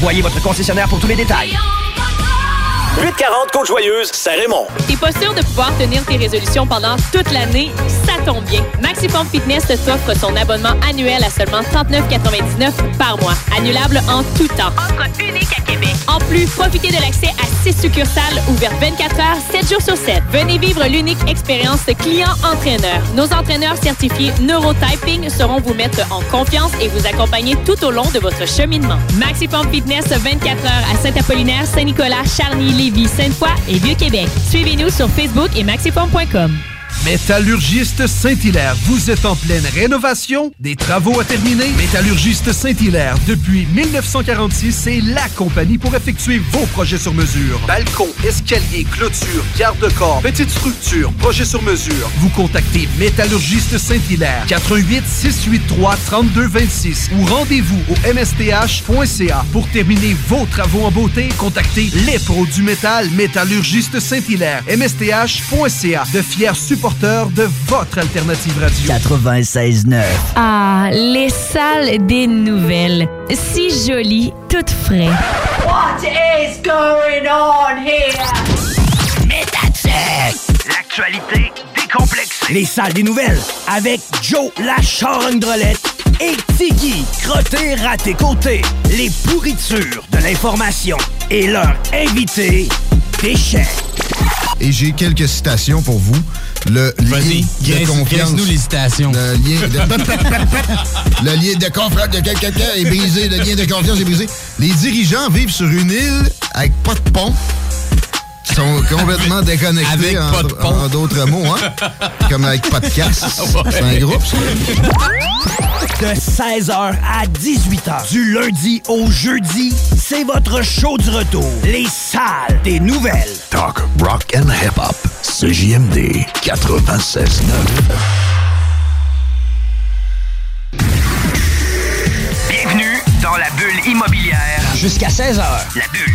Voyez votre concessionnaire pour tous les détails. 840 Côte-Joyeuse, Saint-Raymond. T'es pas sûr de pouvoir tenir tes résolutions pendant toute l'année? Ça tombe bien. Maximum Fitness t'offre son abonnement annuel à seulement 39,99 par mois. Annulable en tout temps. Offre unique à Québec. En plus, profitez de l'accès à 6 succursales ouvertes 24 heures, 7 jours sur 7. Venez vivre l'unique expérience client-entraîneur. Nos entraîneurs certifiés Neurotyping seront vous mettre en confiance et vous accompagner tout au long de votre cheminement. Maximum Fitness 24 heures à Saint-Apollinaire, Saint-Nicolas, Charny, Lévis, Sainte-Foy et Vieux-Québec. Suivez-nous sur Facebook et maxiform.com. Métallurgiste Saint-Hilaire, vous êtes en pleine rénovation? Des travaux à terminer? Métallurgiste Saint-Hilaire, depuis 1946, c'est la compagnie pour effectuer vos projets sur mesure. Balcon, escalier, clôture, garde-corps, petite structure, projet sur mesure. Vous contactez Métallurgiste Saint-Hilaire, 88 683 3226 ou rendez-vous au msth.ca pour terminer vos travaux en beauté. Contactez les pros du métal, Métallurgiste Saint-Hilaire, msth.ca, de fiers supporters de votre alternative radio. 96.9. Ah, les salles des nouvelles. Si jolies, toutes frais. What is going on here? L'actualité décomplexée. Les salles des nouvelles avec Joe la charogne-drolette et Tiggy crotté raté côté. Les pourritures de l'information et leur invité déchets. Et j'ai quelques citations pour vous. Le lien de confiance. grince-nous les citations. Le lien de... le lien de confiance de quelqu'un est brisé. Le lien de confiance est brisé. Les dirigeants vivent sur une île avec pas de pont. Ils sont complètement déconnectés Avec en, pas de pont. en d'autres mots, hein? Comme avec casse. C'est un groupe, ça. De 16h à 18h, du lundi au jeudi, c'est votre show du retour. Les salles des nouvelles. Talk, rock and hip-hop. CJMD 96.9. Bienvenue dans la bulle immobilière. Jusqu'à 16h. La bulle,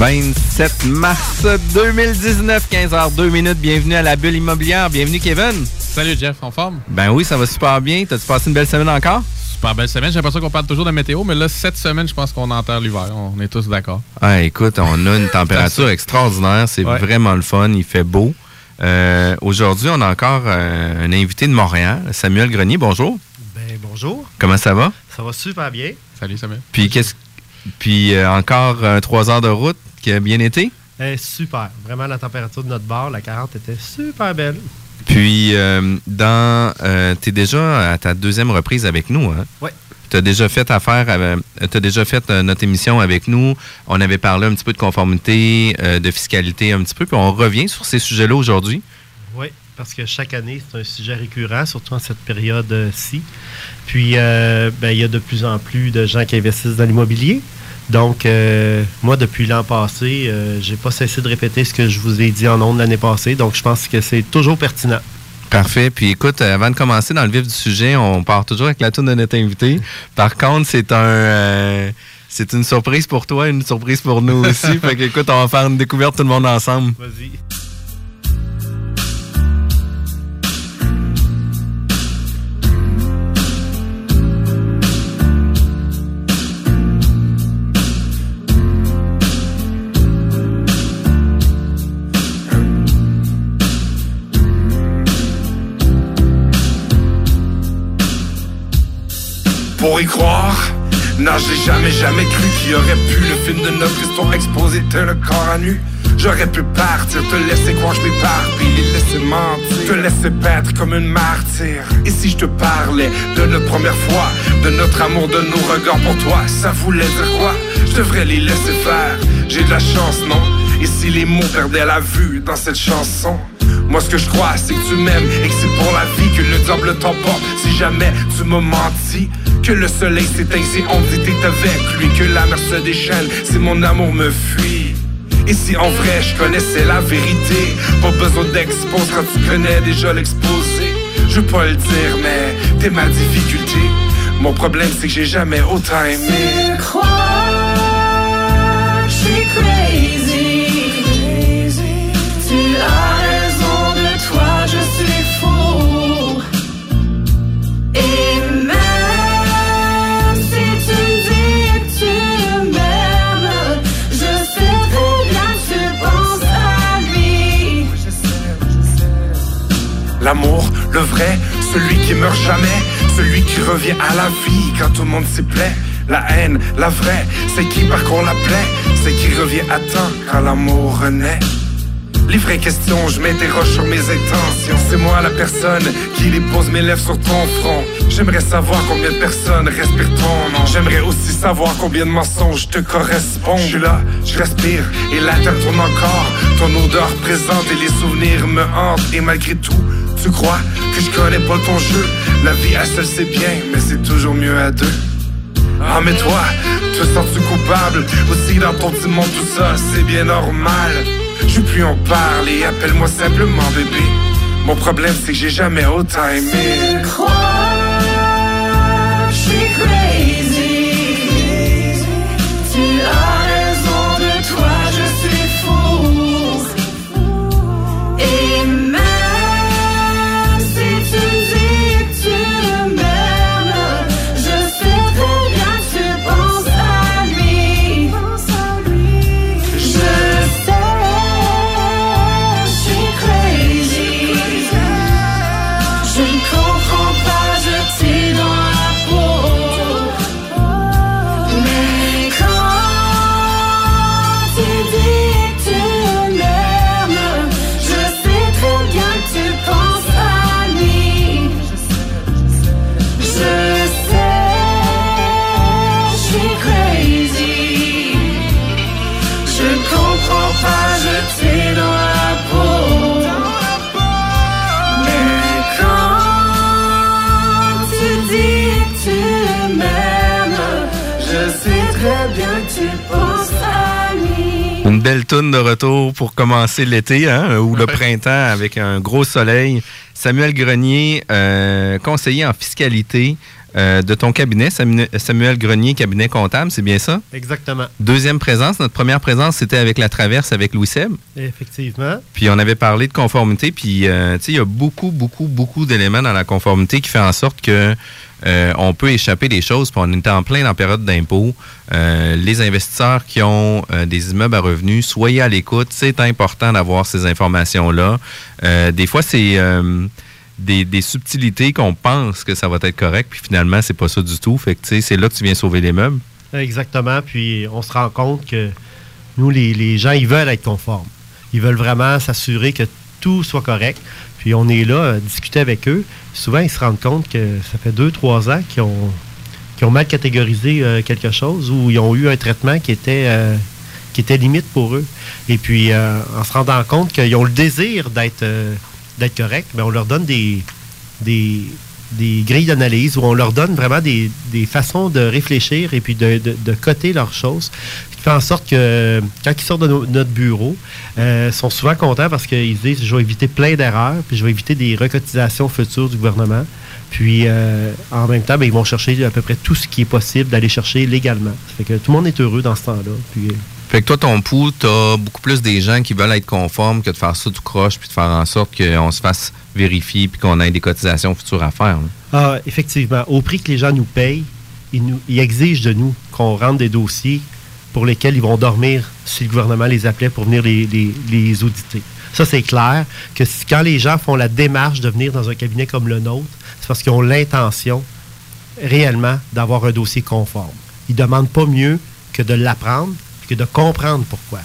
27 mars 2019, 15h02 minutes. Bienvenue à la bulle immobilière. Bienvenue, Kevin. Salut Jeff, en forme? Ben oui, ça va super bien. T'as-tu passé une belle semaine encore? Super belle semaine. J'ai l'impression qu'on parle toujours de météo, mais là, cette semaine, je pense qu'on enterre l'hiver. On est tous d'accord. Ah, écoute, on a une température extraordinaire. C'est Ouais. vraiment le fun. Il fait beau. Euh, Aujourd'hui, on a encore euh, un invité de Montréal, Samuel Grenier. Bonjour. Ben, bonjour. Comment ça va? Ça va super bien. Salut Samuel. Puis, qu'est-ce puis euh, encore euh, trois heures de route? Qui a bien été. Eh, super. Vraiment, la température de notre bar, la 40, était super belle. Puis, euh, dans, euh, t'es déjà à ta deuxième reprise avec nous, hein? Ouais. Tu as déjà fait affaire, tu as déjà fait euh, notre émission avec nous. On avait parlé un petit peu de conformité, euh, de fiscalité un petit peu, puis on revient sur ces sujets-là aujourd'hui. Oui, parce que chaque année, c'est un sujet récurrent, surtout en cette période-ci. Puis, euh, ben, il y a de plus en plus de gens qui investissent dans l'immobilier. Donc, euh, moi, depuis l'an passé, euh, j'ai pas cessé de répéter ce que je vous ai dit en ondes l'année passée. Donc, je pense que c'est toujours pertinent. Parfait. Puis écoute, euh, avant de commencer dans le vif du sujet, on part toujours avec la tour de notre invité. Par contre, c'est un euh, c'est une surprise pour toi, une surprise pour nous aussi. fait que écoute, on va faire une découverte tout le monde ensemble. Vas-y. Croire, non, j'ai jamais, jamais cru qu'il y aurait pu le film de notre histoire exposer tel le corps à nu. J'aurais pu partir, te laisser croire je m'éparpille, laisser mentir, te laisser paître comme une martyre. Et si je te parlais de notre première fois, de notre amour, de nos regards pour toi, ça voulait dire quoi? Je devrais les laisser faire, j'ai de la chance, non? Et si les mots perdaient la vue dans cette chanson? Moi ce que je crois c'est que tu m'aimes et que c'est pour la vie que le diable t'emporte Si jamais tu m'as menti Que le soleil s'éteint si on dit t'es avec lui Que la mer se déchaîne si mon amour me fuit Et si en vrai je connaissais la vérité, pas besoin d'expose quand tu connais déjà l'exposé. Je veux pas le dire, mais t'es ma difficulté. Mon problème, c'est que j'ai jamais autant aimé. Le vrai, celui qui meurt jamais, celui qui revient à la vie quand tout le monde s'y plaît. La haine, la vraie, c'est qui par contre la plaît, c'est qui revient à temps quand l'amour renaît. Les vraies questions, je m'interroge sur mes intentions. C'est moi la personne qui les pose mes lèvres sur ton front. J'aimerais savoir combien de personnes respirent ton nom. J'aimerais aussi savoir combien de mensonges te correspondent. Je suis là, je respire et la terre tourne encore. Ton odeur présente et les souvenirs me hantent. Et malgré tout, tu crois que je connais pas ton jeu. La vie à seule c'est bien, mais c'est toujours mieux à deux. Ah mais toi, te sens-tu coupable Aussi dans ton petit monde tout ça, c'est bien normal Je veux en parler, appelle-moi simplement bébé. Mon problème c'est que j'ai jamais autant aimé Une belle toune de retour pour commencer l'été hein, ou le printemps avec un gros soleil. Samuel Grenier, euh, conseiller en fiscalité euh, de ton cabinet, Samu- Samuel Grenier, cabinet comptable, c'est bien ça? Exactement. Deuxième présence, notre première présence, c'était avec la traverse avec Louis Seb. Effectivement. Puis on avait parlé de conformité, puis euh, tu sais, il y a beaucoup, beaucoup, beaucoup d'éléments dans la conformité qui fait en sorte que euh, on peut échapper des choses, puis on est en plein dans la période d'impôt. Euh, les investisseurs qui ont euh, des immeubles à revenus, soyez à l'écoute, c'est important d'avoir ces informations-là. Des fois, c'est des, subtilités qu'on pense que ça va être correct, puis finalement, c'est pas ça du tout. Fait que c'est là que tu viens sauver les meubles. Exactement. Puis on se rend compte que nous, les, gens, ils veulent être conformes. Ils veulent vraiment s'assurer que tout soit correct. Puis on est là à discuter avec eux. Souvent, ils se rendent compte que ça fait deux, trois ans qu'ils ont, ont mal catégorisé euh, quelque chose ou ils ont eu un traitement qui était, euh, qui était limite pour eux. Et puis, euh, en se rendant compte qu'ils ont le désir d'être d'être corrects, mais on leur donne des, des, des grilles d'analyse où on leur donne vraiment des, des façons de réfléchir et puis de, de, de coter leurs choses. Qui fait en sorte que quand ils sortent de no- notre bureau, euh, sont souvent contents parce qu'ils se disent je vais éviter plein d'erreurs, puis je vais éviter des recotisations futures du gouvernement. Puis euh, en même temps, ben, ils vont chercher à peu près tout ce qui est possible d'aller chercher légalement. Ça fait que tout le monde est heureux dans ce temps-là. Puis, euh, Fait que toi, ton pouls, t'as beaucoup plus des gens qui veulent être conformes que de faire ça tout croche, puis de faire en sorte qu'on se fasse vérifier, puis qu'on ait des cotisations futures à faire. Ah, effectivement. Au prix que les gens nous payent, ils, exigent de nous qu'on rentre des dossiers pour lesquels ils vont dormir si le gouvernement les appelait pour venir les, auditer. Ça, c'est clair que quand les gens font la démarche de venir dans un cabinet comme le nôtre, c'est parce qu'ils ont l'intention réellement d'avoir un dossier conforme. Ils ne demandent pas mieux que de l'apprendre que de comprendre pourquoi.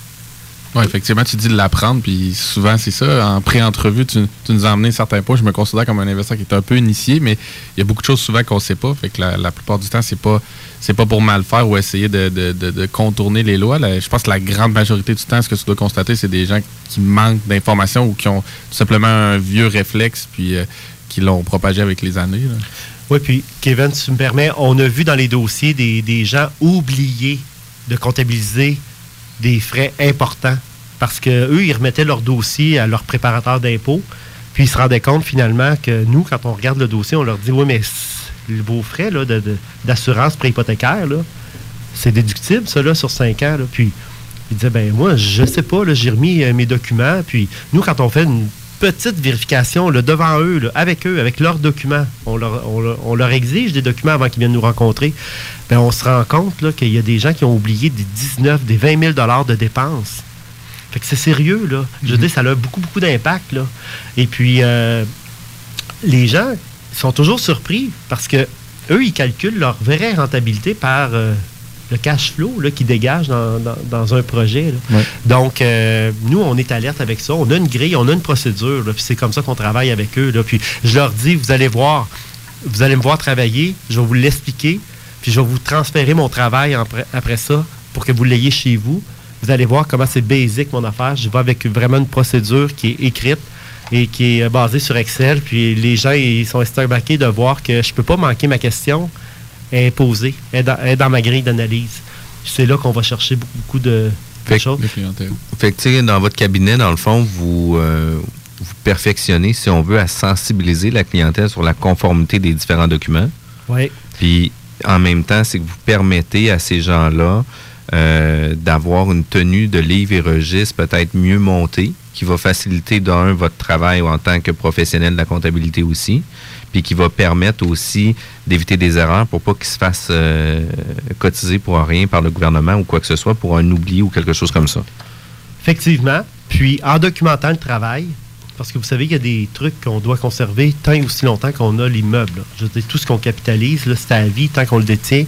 Oui, effectivement, tu dis de l'apprendre, puis souvent, c'est ça. En pré-entrevue, tu, tu nous as amené certains points. Je me considère comme un investisseur qui est un peu initié, mais il y a beaucoup de choses souvent qu'on ne sait pas. Fait que la, la plupart du temps, c'est pas c'est pas pour mal faire ou essayer de, de- de- de contourner les lois. Là, je pense que la grande majorité du temps, ce que tu dois constater, c'est des gens qui manquent d'informations ou qui ont tout simplement un vieux réflexe, puis euh, qui l'ont propagé avec les années. là. Oui, puis Kevin, si tu me permets, on a vu dans les dossiers des, des gens oublier de comptabiliser des frais importants parce qu'eux, ils remettaient leur dossier à leur préparateur d'impôts. Puis ils se rendaient compte finalement que nous, quand on regarde le dossier, on leur dit Oui, mais vos frais d'assurance préhypothécaire, là, c'est déductible, ça, sur 5 ans. Puis ils disaient Ben, moi, je sais pas, là, j'ai remis euh, mes documents. Puis nous, quand on fait une petite vérification là, devant eux, là, avec eux, avec leurs documents, on leur, on leur- on leur exige des documents avant qu'ils viennent nous rencontrer. Ben, on se rend compte qu'il y a des gens qui ont oublié des 19, des 20 000 de dépenses. Fait que c'est sérieux, là. Je veux dire, ça a beaucoup, beaucoup d'impact, là. Et puis, euh, les gens sont toujours surpris parce que eux, ils calculent leur vraie rentabilité par euh, le cash flow là, qu'ils dégagent dans, dans- dans un projet. là. Donc, euh, nous, on est alerte avec ça. On a une grille, on a une procédure. Puis c'est comme ça qu'on travaille avec eux. là. Puis je leur dis, vous allez voir, vous allez me voir travailler, je vais vous l'expliquer, puis je vais vous transférer mon travail après, après ça pour que vous l'ayez chez vous. Vous allez voir comment c'est basic mon affaire. Je vais avec vraiment une procédure qui est écrite et qui est basée sur Excel. Puis les gens ils sont estomaqués de voir que je ne peux pas manquer ma question. Est posée, est dans, elle est dans ma grille d'analyse. C'est là qu'on va chercher beaucoup, beaucoup de, Fait. Fait que, dans votre cabinet, dans le fond, vous, euh, vous perfectionnez, si on veut, à sensibiliser la clientèle sur la conformité des différents documents. Oui. Puis, en même temps, c'est que vous permettez à ces gens-là euh, d'avoir une tenue de livre et registre peut-être mieux montée, qui va faciliter, d'un, votre travail en tant que professionnel de la comptabilité aussi, puis qui va permettre aussi d'éviter des erreurs pour pas qu'ils se fassent euh, cotiser pour rien par le gouvernement ou quoi que ce soit pour un oubli ou quelque chose comme ça. Effectivement. Puis, en documentant le travail, parce que vous savez qu'il y a des trucs qu'on doit conserver tant et aussi longtemps qu'on a l'immeuble. Je veux dire, tout ce qu'on capitalise, c'est à vie tant qu'on le détient.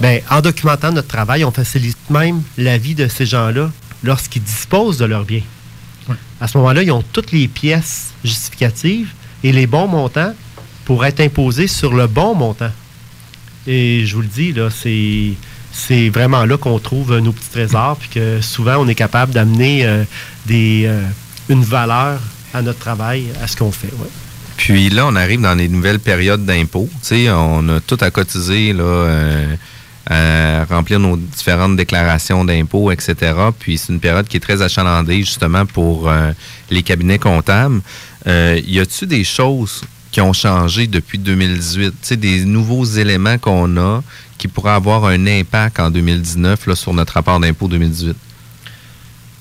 Bien, en documentant notre travail, on facilite même la vie de ces gens-là lorsqu'ils disposent de leurs biens. À ce moment-là, ils ont toutes les pièces justificatives et les bons montants pour être imposés sur le bon montant. Et je vous le dis, là, c'est, c'est vraiment là qu'on trouve nos petits trésors, puis que souvent on est capable d'amener euh, des, euh, une valeur à notre travail, à ce qu'on fait. Puis là, on arrive dans les nouvelles périodes d'impôts. On a tout à cotiser, là, euh, à remplir nos différentes déclarations d'impôts, etc. Puis c'est une période qui est très achalandée, justement, pour les cabinets comptables. Y a-tu des choses qui ont changé depuis 2018? Tu sais, des nouveaux éléments qu'on a qui pourraient avoir un impact en 2019 là, sur notre rapport d'impôt 2018?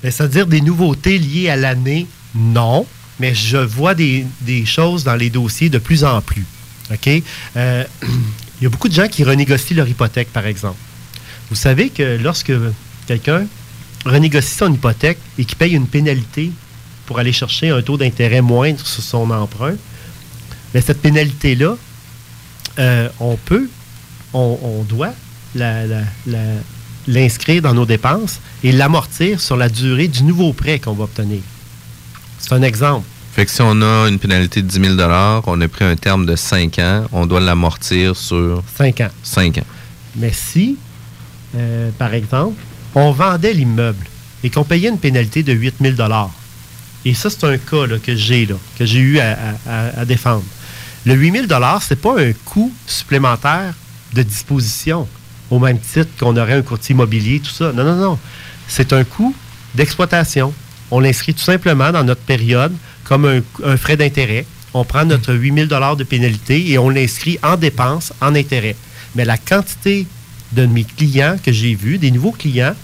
Ben, C'est-à-dire des nouveautés liées à l'année, non. Mais je vois des, des choses dans les dossiers de plus en plus. OK? Euh, Il y a beaucoup de gens qui renégocient leur hypothèque, par exemple. Vous savez que lorsque quelqu'un renégocie son hypothèque et qu'il paye une pénalité pour aller chercher un taux d'intérêt moindre sur son emprunt, ben, cette pénalité-là, euh, on peut, on, on doit l'inscrire dans nos dépenses et l'amortir sur la durée du nouveau prêt qu'on va obtenir. C'est un exemple. Fait que si on a une pénalité de 10 000 on a pris un terme de 5 ans, on doit l'amortir sur 5 ans. 5 ans. Mais si, euh, par exemple, on vendait l'immeuble et qu'on payait une pénalité de 8 000 et ça, c'est un cas là, que j'ai là, que j'ai eu à, à- à- à défendre. Le 8 000 ce n'est pas un coût supplémentaire de disposition au même titre qu'on aurait un courtier immobilier, tout ça. Non, non, non. C'est un coût d'exploitation. On l'inscrit tout simplement dans notre période comme un, frais d'intérêt. On prend notre 8 000 de pénalité et on l'inscrit en dépenses, en intérêt. Mais la quantité de mes clients que j'ai vus, des nouveaux clients,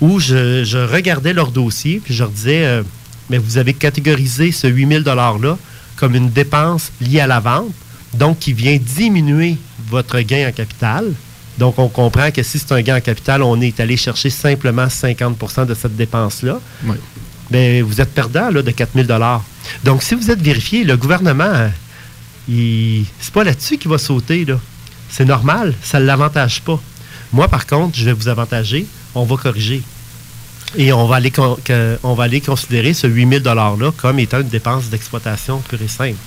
où je, je regardais leur dossier, puis je leur disais, euh, mais vous avez catégorisé ce 8 000 $-là comme une dépense liée à la vente, donc qui vient diminuer votre gain en capital. Donc, on comprend que si c'est un gain en capital, on est allé chercher simplement 50% de cette dépense-là. Oui. Ben, vous êtes perdant là, de 4 000 Donc, si vous êtes vérifié, le gouvernement, il... c'est pas là-dessus qu'il va sauter. Là. C'est normal, ça ne l'avantage pas. Moi, par contre, je vais vous avantager, on va corriger. Et on va que- on va aller considérer ce 8 000 $-là comme étant une dépense d'exploitation pure et simple.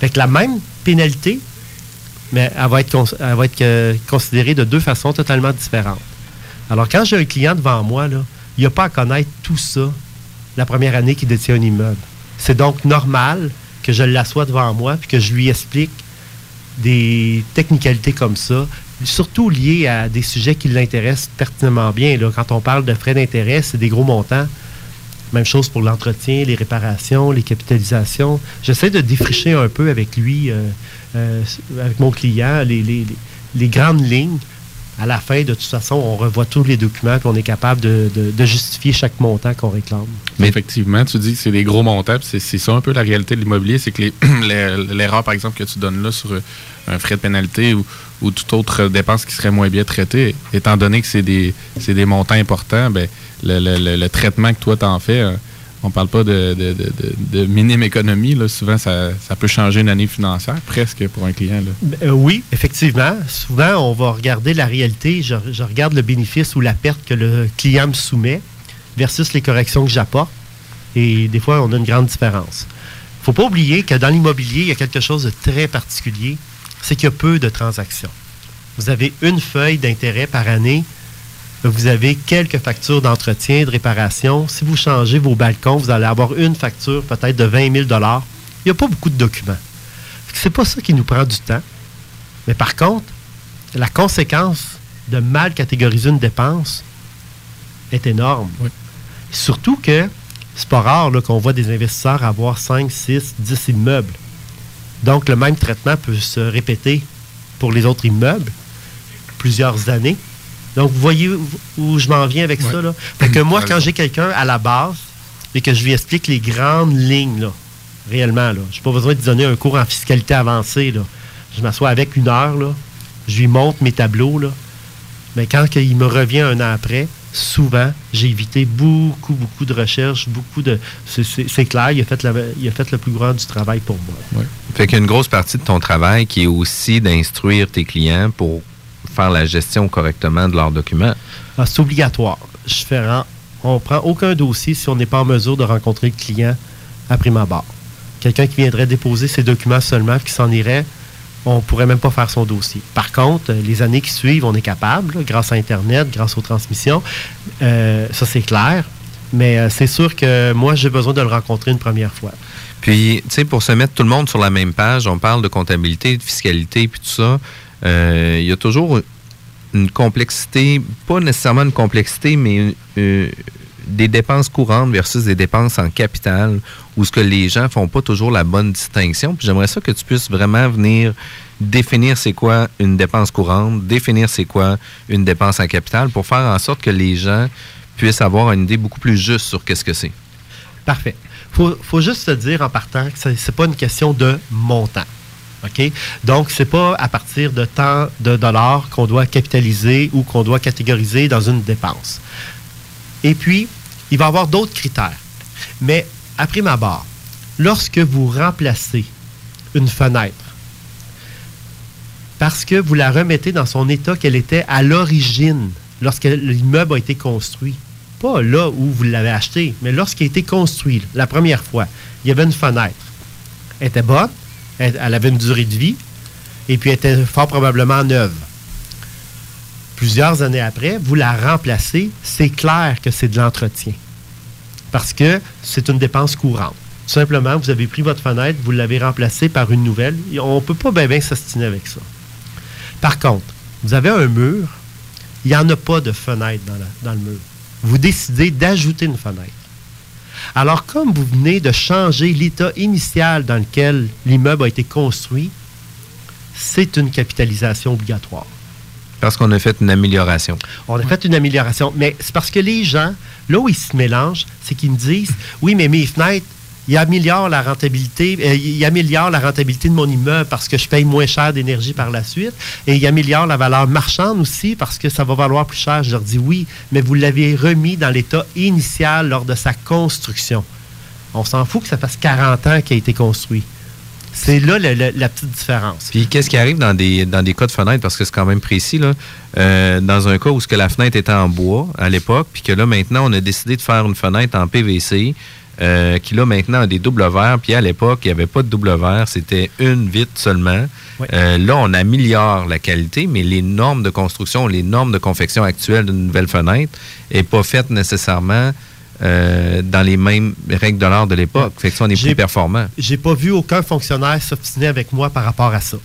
Fait que la même pénalité, mais elle va être, elle va être considérée de deux façons totalement différentes. Alors, quand j'ai un client devant moi, là, il n'y a pas à connaître tout ça la première année qu'il détient un immeuble. C'est donc normal que je l'assoie devant moi puis que je lui explique des technicalités comme ça, surtout liées à des sujets qui l'intéressent pertinemment bien. Quand on parle de frais d'intérêt, c'est des gros montants. Même chose pour l'entretien, les réparations, les capitalisations. J'essaie de défricher un peu avec lui, euh, euh, avec mon client, les, grandes lignes. À la fin, de toute façon, on revoit tous les documents et on est capable de, justifier chaque montant qu'on réclame. Mais effectivement, tu dis que c'est des gros montants. C'est ça un peu la réalité de l'immobilier. C'est que l'erreur, par exemple, que tu donnes là sur un frais de pénalité ou, ou toute autre dépense qui serait moins bien traitée, étant donné que c'est des, montants importants, ben, le, traitement que toi t'en fais, euh, on parle pas de, de, minime économie. Là. Souvent, ça, peut changer une année financière, presque, pour un client. Là. Euh, oui, effectivement. Souvent, on va regarder la réalité. Je, je regarde le bénéfice ou la perte que le client me soumet versus les corrections que j'apporte. Et des fois, on a une grande différence. Il ne faut pas oublier que dans l'immobilier, il y a quelque chose de très particulier. C'est qu'il y a peu de transactions. Vous avez une feuille d'intérêt par année. Vous avez quelques factures d'entretien, de réparation. Si vous changez vos balcons, vous allez avoir une facture peut-être de 20 000 Il n'y a pas beaucoup de documents. C'est pas ça qui nous prend du temps. Mais par contre, la conséquence de mal catégoriser une dépense est énorme. Surtout que c'est pas rare qu'on voit des investisseurs avoir 5, 6, 10 immeubles. Donc, le même traitement peut se répéter pour les autres immeubles plusieurs années. Donc, vous voyez où, où je m'en viens avec ça. Là? Fait que moi, quand j'ai quelqu'un à la base et que je lui explique les grandes lignes, là, réellement, là, je n'ai pas besoin de lui donner un cours en fiscalité avancée. Là. Je m'assois avec une heure, là, je lui montre mes tableaux. Là. Mais quand il me revient un an après, souvent, j'ai évité beaucoup, beaucoup de recherches, beaucoup de. c'est- clair, il a, fait la- il a fait le plus grand du travail pour moi. Fait qu'il y a une grosse partie de ton travail qui est aussi d'instruire tes clients pour faire la gestion correctement de leurs documents. Ah, c'est obligatoire. Je fais on prend aucun dossier si on n'est pas en mesure de rencontrer le client à prime abord. Quelqu'un qui viendrait déposer ses documents seulement qui s'en irait, on ne pourrait même pas faire son dossier. Par contre, euh, les années qui suivent, on est capable, grâce à Internet, grâce aux transmissions. Euh, ça, c'est clair. Mais euh, c'est sûr que moi, j'ai besoin de le rencontrer une première fois. Puis, tu sais, pour se mettre tout le monde sur la même page, on parle de comptabilité, de fiscalité, puis tout ça. Il y a toujours une complexité, pas nécessairement une complexité, mais une- des dépenses courantes versus des dépenses en capital, où ce que les gens font pas toujours la bonne distinction. J'aimerais ça que tu puisses vraiment venir définir c'est quoi une dépense courante, définir c'est quoi une dépense en capital, pour faire en sorte que les gens puissent avoir une idée beaucoup plus juste sur qu'est-ce que c'est. Parfait. Faut, faut juste se dire en partant que ce n'est pas une question de montant. OK? Donc, ce n'est pas à partir de tant de dollars qu'on doit capitaliser ou qu'on doit catégoriser dans une dépense. Et puis, il va y avoir d'autres critères. Mais, à prime abord, lorsque vous remplacez une fenêtre parce que vous la remettez dans son état qu'elle était à l'origine, lorsque l'immeuble a été construit. Pas là où vous l'avez acheté, mais lorsqu'il a été construit, la première fois, il y avait une fenêtre. Elle était bonne, elle, elle avait une durée de vie, et puis elle était fort probablement neuve. Plusieurs années après, vous la remplacez, c'est clair que c'est de l'entretien. Parce que c'est une dépense courante. Simplement, vous avez pris votre fenêtre, vous l'avez remplacée par une nouvelle. On ne peut pas bien bien avec ça. Par contre, vous avez un mur, il n'y en a pas de fenêtre dans le mur. Vous décidez d'ajouter une fenêtre. Alors, comme vous venez de changer l'état initial dans lequel l'immeuble a été construit, c'est une capitalisation obligatoire. Parce qu'on a fait une amélioration. On a fait une amélioration. Mais c'est parce que les gens, là où ils se mélangent, c'est qu'ils me disent Oui, mais mes fenêtres, ils améliorent la rentabilité, euh, ils améliorent la rentabilité de mon immeuble parce que je paye moins cher d'énergie par la suite. Et ils améliorent la valeur marchande aussi parce que ça va valoir plus cher. Je leur dis oui, mais vous l'avez remis dans l'état initial lors de sa construction. On s'en fout que ça fasse 40 ans qu'il a été construit. C'est là la petite différence. Puis qu'est-ce qui arrive dans des, dans des cas de fenêtres, parce que c'est quand même précis, là, euh, dans un cas où ce que la fenêtre était en bois à l'époque, puis que là maintenant on a décidé de faire une fenêtre en PVC, euh, qui là maintenant a des doubles verres, puis à l'époque il n'y avait pas de double verre, c'était une vitre seulement. Euh, là on améliore la qualité, mais les normes de construction, les normes de confection actuelles d'une nouvelle fenêtre n'est pas faite nécessairement euh, dans les mêmes règles de l'art de l'époque. Fait que ça, on est plus performant. J'ai pas vu aucun fonctionnaire s'obstiner avec moi par rapport à ça.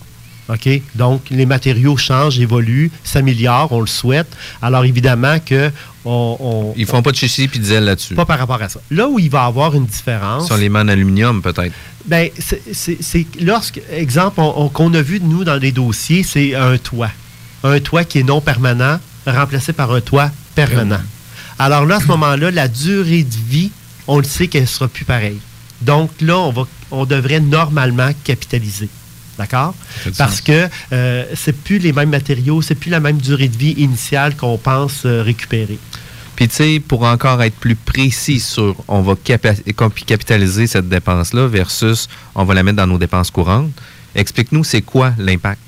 OK? Donc, les matériaux changent, évoluent, s'améliorent, on le souhaite. Alors, évidemment que on, Ils font pas de chichi puis de zèle là-dessus. Pas par rapport à ça. Là où il va y avoir une différence... Sur les mains en aluminium, peut-être. Ben, c'est- lorsque, exemple, on- on- qu'on a vu de nous dans les dossiers, c'est un toit. Un toit qui est non permanent, remplacé par un toit permanent. Alors là, à ce moment-là, la durée de vie, on le sait qu'elle ne sera plus pareille. Donc là, on, va, on devrait normalement capitaliser. D'accord? Parce que euh, c'est plus les mêmes matériaux, c'est plus la même durée de vie initiale qu'on pense euh, récupérer. Puis, tu sais, pour encore être plus précis sur on va capitaliser cette dépense-là versus on va la mettre dans nos dépenses courantes, explique-nous c'est quoi l'impact?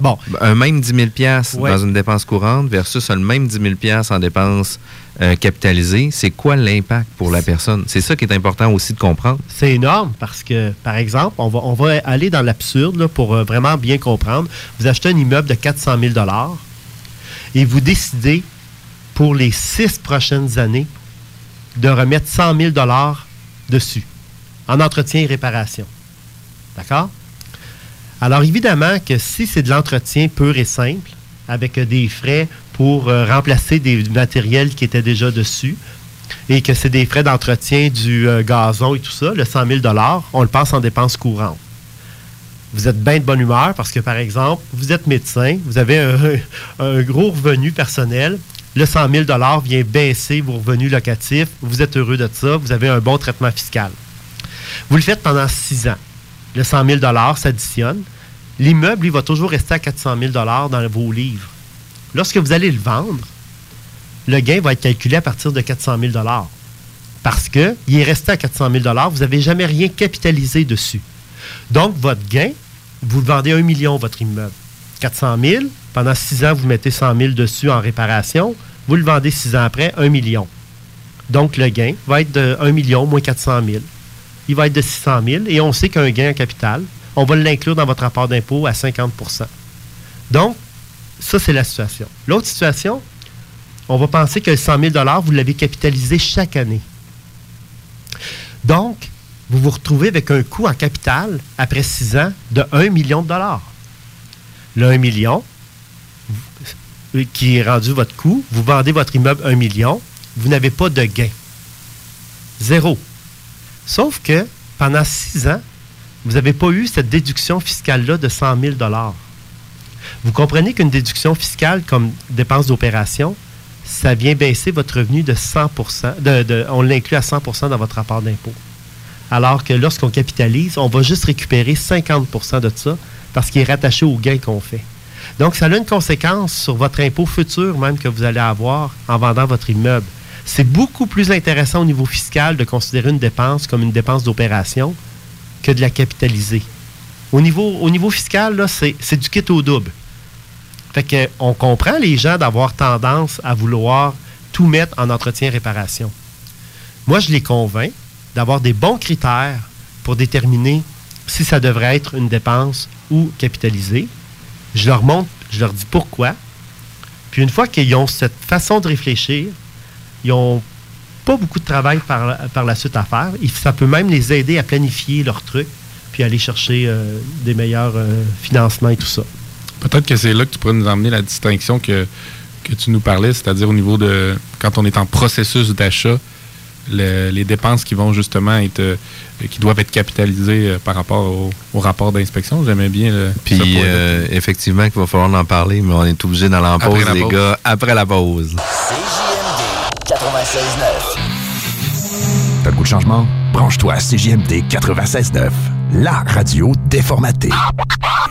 Bon. Un même 10 000 piastres Ouais. dans une dépense courante versus un même 10 000 piastres en dépenses euh, capitalisées, c'est quoi l'impact pour la personne? C'est ça qui est important aussi de comprendre. C'est énorme parce que, par exemple, on va, aller dans l'absurde pour euh, vraiment bien comprendre. Vous achetez un immeuble de 400 000 et vous décidez pour les six prochaines années de remettre 100 000 dessus en entretien et réparation. D'accord? Alors, évidemment que si c'est de l'entretien pur et simple, avec des frais pour euh, remplacer des matériels qui étaient déjà dessus, et que c'est des frais d'entretien du euh, gazon et tout ça, le 100 000 on le passe en dépenses courantes. Vous êtes bien de bonne humeur parce que, par exemple, vous êtes médecin, vous avez un, un gros revenu personnel, le 100 000 vient baisser vos revenus locatifs, vous êtes heureux de ça, vous avez un bon traitement fiscal. Vous le faites pendant six ans. Le 100 000 s'additionne. L'immeuble, il va toujours rester à 400 000 dans vos livres. Lorsque vous allez le vendre, le gain va être calculé à partir de 400 000 Parce qu'il est resté à 400 000 vous n'avez jamais rien capitalisé dessus. Donc, votre gain, vous le vendez 1 million, votre immeuble. 400 000, pendant 6 ans, vous mettez 100 000 dessus en réparation, vous le vendez 6 ans après, 1 million. Donc, le gain va être de 1 million moins 400 000. Il va être de 600 000 et on sait qu'un gain en capital, on va l'inclure dans votre rapport d'impôt à 50% Donc, ça, c'est la situation. L'autre situation, on va penser que le 100 000 vous l'avez capitalisé chaque année. Donc, vous vous retrouvez avec un coût en capital, après 6 ans, de 1 million de dollars. Le 1 million, qui est rendu votre coût, vous vendez votre immeuble 1 million, vous n'avez pas de gain. Zéro. Sauf que pendant 6 ans, vous n'avez pas eu cette déduction fiscale-là de 100 000 Vous comprenez qu'une déduction fiscale comme dépense d'opération, ça vient baisser votre revenu de 100 de- de- On l'inclut à 100% dans votre rapport d'impôt. Alors que lorsqu'on capitalise, on va juste récupérer 50% de ça parce qu'il est rattaché au gain qu'on fait. Donc, ça a une conséquence sur votre impôt futur même que vous allez avoir en vendant votre immeuble. C'est beaucoup plus intéressant au niveau fiscal de considérer une dépense comme une dépense d'opération que de la capitaliser. Au niveau, au niveau fiscal, c'est du kit au double. Fait que on comprend les gens d'avoir tendance à vouloir tout mettre en entretien-réparation. Moi, je les convainc d'avoir des bons critères pour déterminer si ça devrait être une dépense ou capitalisée. Je leur montre, je leur dis pourquoi. Puis une fois qu'ils ont cette façon de réfléchir, ils n'ont pas beaucoup de travail par, la- suite à faire. Ça peut même les aider à planifier leurs trucs, puis aller chercher euh, des meilleurs euh, financements et tout ça. Peut-être que c'est là que tu pourrais nous emmener la distinction que, que tu nous parlais, c'est-à-dire au niveau de quand on est en processus d'achat, le- les dépenses qui vont justement être euh, qui doivent être capitalisées euh, par rapport au, au rapport d'inspection. J'aimais bien le, Puis, euh, effectivement, qu'il va falloir en parler, mais on est obligé d'aller en pause, les pause. gars, après la pause. CJMD 96.9. T'as le goût de changement? Branche-toi à CJMD 96.9, la radio déformatée.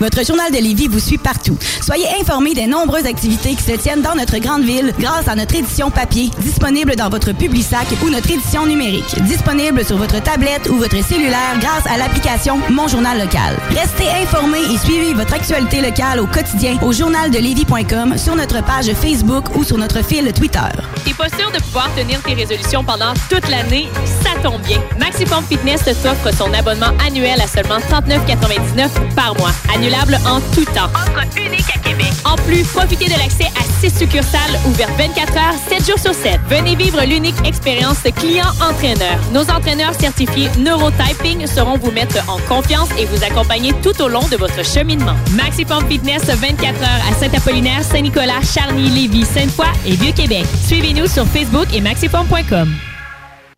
Votre journal de Lévis vous suit partout. Soyez informés des nombreuses activités qui se tiennent dans notre grande ville grâce à notre édition papier, disponible dans votre Publisac ou notre édition numérique, disponible sur votre tablette ou votre cellulaire grâce à l'application Mon Journal Local. Restez informés et suivez votre actualité locale au quotidien au journaldelévis.com, sur notre page Facebook ou sur notre fil Twitter. T'es pas sûr de pouvoir tenir tes résolutions pendant toute l'année? Ça tombe bien. Maximum Fitness t'offre son abonnement annuel à seulement 39,99 par mois. En tout temps. Offre unique à Québec. En plus, profitez de l'accès à 6 succursales ouvertes 24 heures, 7 jours sur 7. Venez vivre l'unique expérience client-entraîneur. Nos entraîneurs certifiés Neurotyping seront vous mettre en confiance et vous accompagner tout au long de votre cheminement. Maximum Fitness 24 heures à Saint-Apollinaire, Saint-Nicolas, Charny, Lévis, Sainte-Foy et Vieux-Québec. Suivez-nous sur Facebook et maximum.com.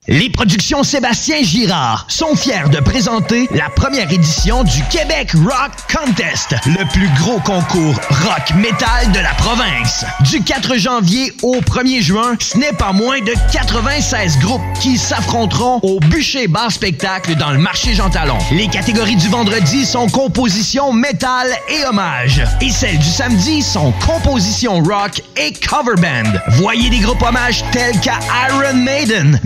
Les productions Sébastien Girard sont fiers de présenter la première édition du Québec Rock Contest, le plus gros concours rock metal de la province. Du 4 janvier au 1er juin, ce n'est pas moins de 96 groupes qui s'affronteront au bûcher bar spectacle dans le marché Jean Talon. Les catégories du vendredi sont composition métal et hommage, et celles du samedi sont composition rock et cover band. Voyez des groupes hommages tels qu'à Iron Maiden,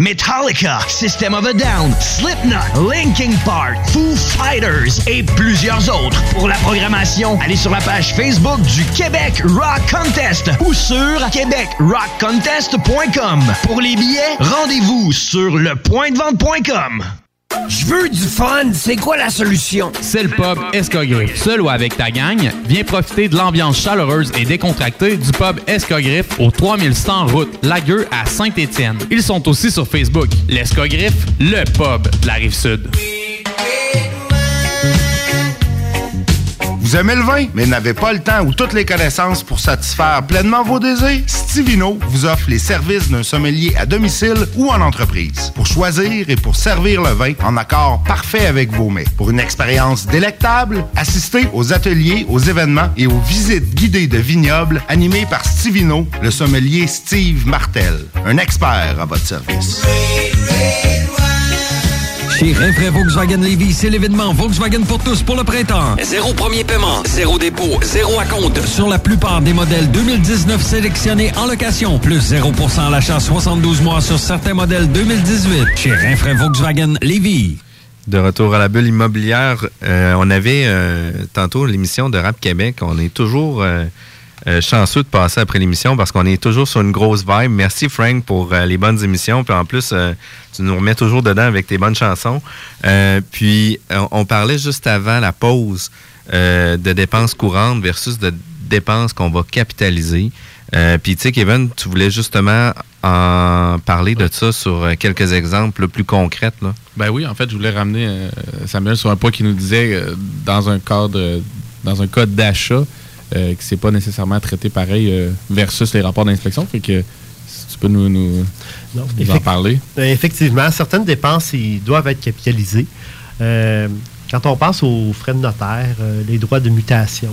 System of a Down, Slipknot, Linkin Park, Foo Fighters et plusieurs autres. Pour la programmation, allez sur la page Facebook du Québec Rock Contest ou sur québecrockcontest.com. Pour les billets, rendez-vous sur lepointdevente.com. Je veux du fun, c'est quoi la solution? C'est le pub Escogriffe. Seul ou avec ta gang, viens profiter de l'ambiance chaleureuse et décontractée du pub Escogriffe au 3100 route Lagueux à Saint-Étienne. Ils sont aussi sur Facebook. L'Escogriffe, le pub de la Rive-Sud. Vous aimez le vin, mais n'avez pas le temps ou toutes les connaissances pour satisfaire pleinement vos désirs? Stivino vous offre les services d'un sommelier à domicile ou en entreprise pour choisir et pour servir le vin en accord parfait avec vos mets. Pour une expérience délectable, assistez aux ateliers, aux événements et aux visites guidées de vignobles animées par Stivino, le sommelier Steve Martel, un expert à votre service. Chez Rinfraie Volkswagen Lévy, c'est l'événement Volkswagen pour tous pour le printemps. Zéro premier paiement, zéro dépôt, zéro à compte. Sur la plupart des modèles 2019 sélectionnés en location, plus 0% à l'achat 72 mois sur certains modèles 2018. Chez Rinfraie Volkswagen Lévy. De retour à la bulle immobilière, euh, on avait euh, tantôt l'émission de Rap Québec. On est toujours euh, euh, chanceux de passer après l'émission parce qu'on est toujours sur une grosse vibe. Merci Frank pour euh, les bonnes émissions. Puis en plus, euh, tu nous remets toujours dedans avec tes bonnes chansons. Puis on, parlait juste avant la pause de dépenses courantes versus de dépenses qu'on va capitaliser. Puis tu sais, Kevin, tu voulais justement en parler de ça sur quelques exemples plus concrets. Là. Ben oui, en fait, je voulais ramener Samuel sur un point qui nous disait dans un cadre, dans un code d'achat, euh, que c'est pas nécessairement traité pareil euh, versus les rapports d'inspection. Fait que si tu peux nous, nous, nous en parler. Euh, Effectivement, certaines dépenses ils doivent être capitalisées. Euh, quand on pense aux frais de notaire, euh, les droits de mutation,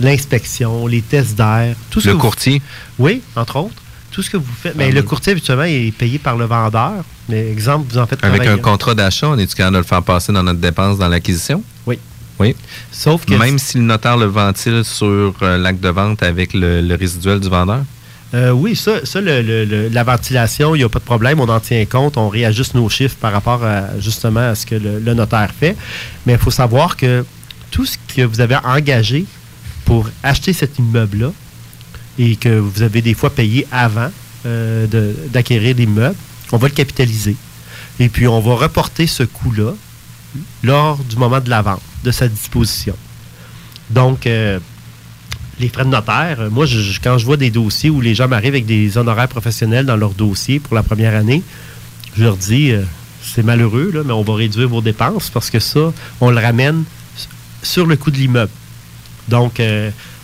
l'inspection, les tests d'air, tout ce Le que vous- courtier. Oui, entre autres. Tout ce que vous faites. Mais Ah le courtier, habituellement, est payé par le vendeur. Mais exemple, vous en faites Avec un contrat d'achat, on est-tu capable de le faire passer dans notre dépense dans l'acquisition? Oui. Oui. Sauf que Même si le notaire le ventile sur euh, l'acte de vente avec le, le résiduel du vendeur? Euh, oui, ça, ça le- la ventilation, il n'y a pas de problème, on en tient compte, on réajuste nos chiffres par rapport à, justement à ce que le, le notaire fait. Mais il faut savoir que tout ce que vous avez engagé pour acheter cet immeuble-là et que vous avez des fois payé avant euh, d'acquérir l'immeuble, on va le capitaliser. Et puis on va reporter ce coût-là lors du moment de la vente, de sa disposition. Donc, euh, les frais de notaire, euh, moi, quand je vois des dossiers où les gens m'arrivent avec des honoraires professionnels dans leur dossier pour la première année, je leur dis, euh, c'est malheureux, mais on va réduire vos dépenses parce que ça, on le ramène sur le coût de l'immeuble. Donc,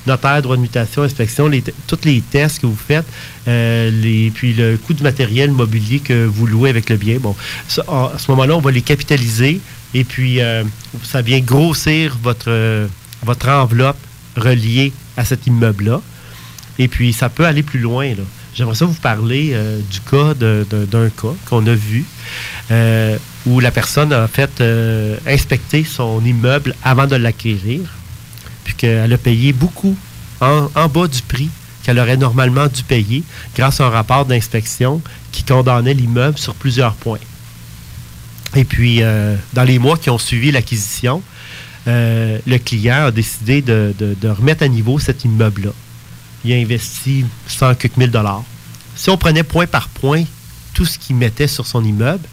notaire, droit de mutation, inspection, tous les tests que vous faites, puis le coût du matériel mobilier que vous louez avec le bien. Bon, à à ce moment-là, on va les capitaliser et puis euh, ça vient grossir votre, euh, votre enveloppe reliée à cet immeuble-là. Et puis, ça peut aller plus loin. J'aimerais ça vous parler euh, du cas d'un cas qu'on a vu où la personne a fait euh, inspecter son immeuble avant de l'acquérir, puis qu'elle a payé beaucoup en, en bas du prix qu'elle aurait normalement dû payer grâce à un rapport d'inspection qui condamnait l'immeuble sur plusieurs points. Et puis, euh, dans les mois qui ont suivi l'acquisition, euh, le client a décidé de, remettre à niveau cet immeuble-là. Il a investi 100 quelques mille dollars. Si on prenait point par point tout ce qu'il mettait sur son immeuble,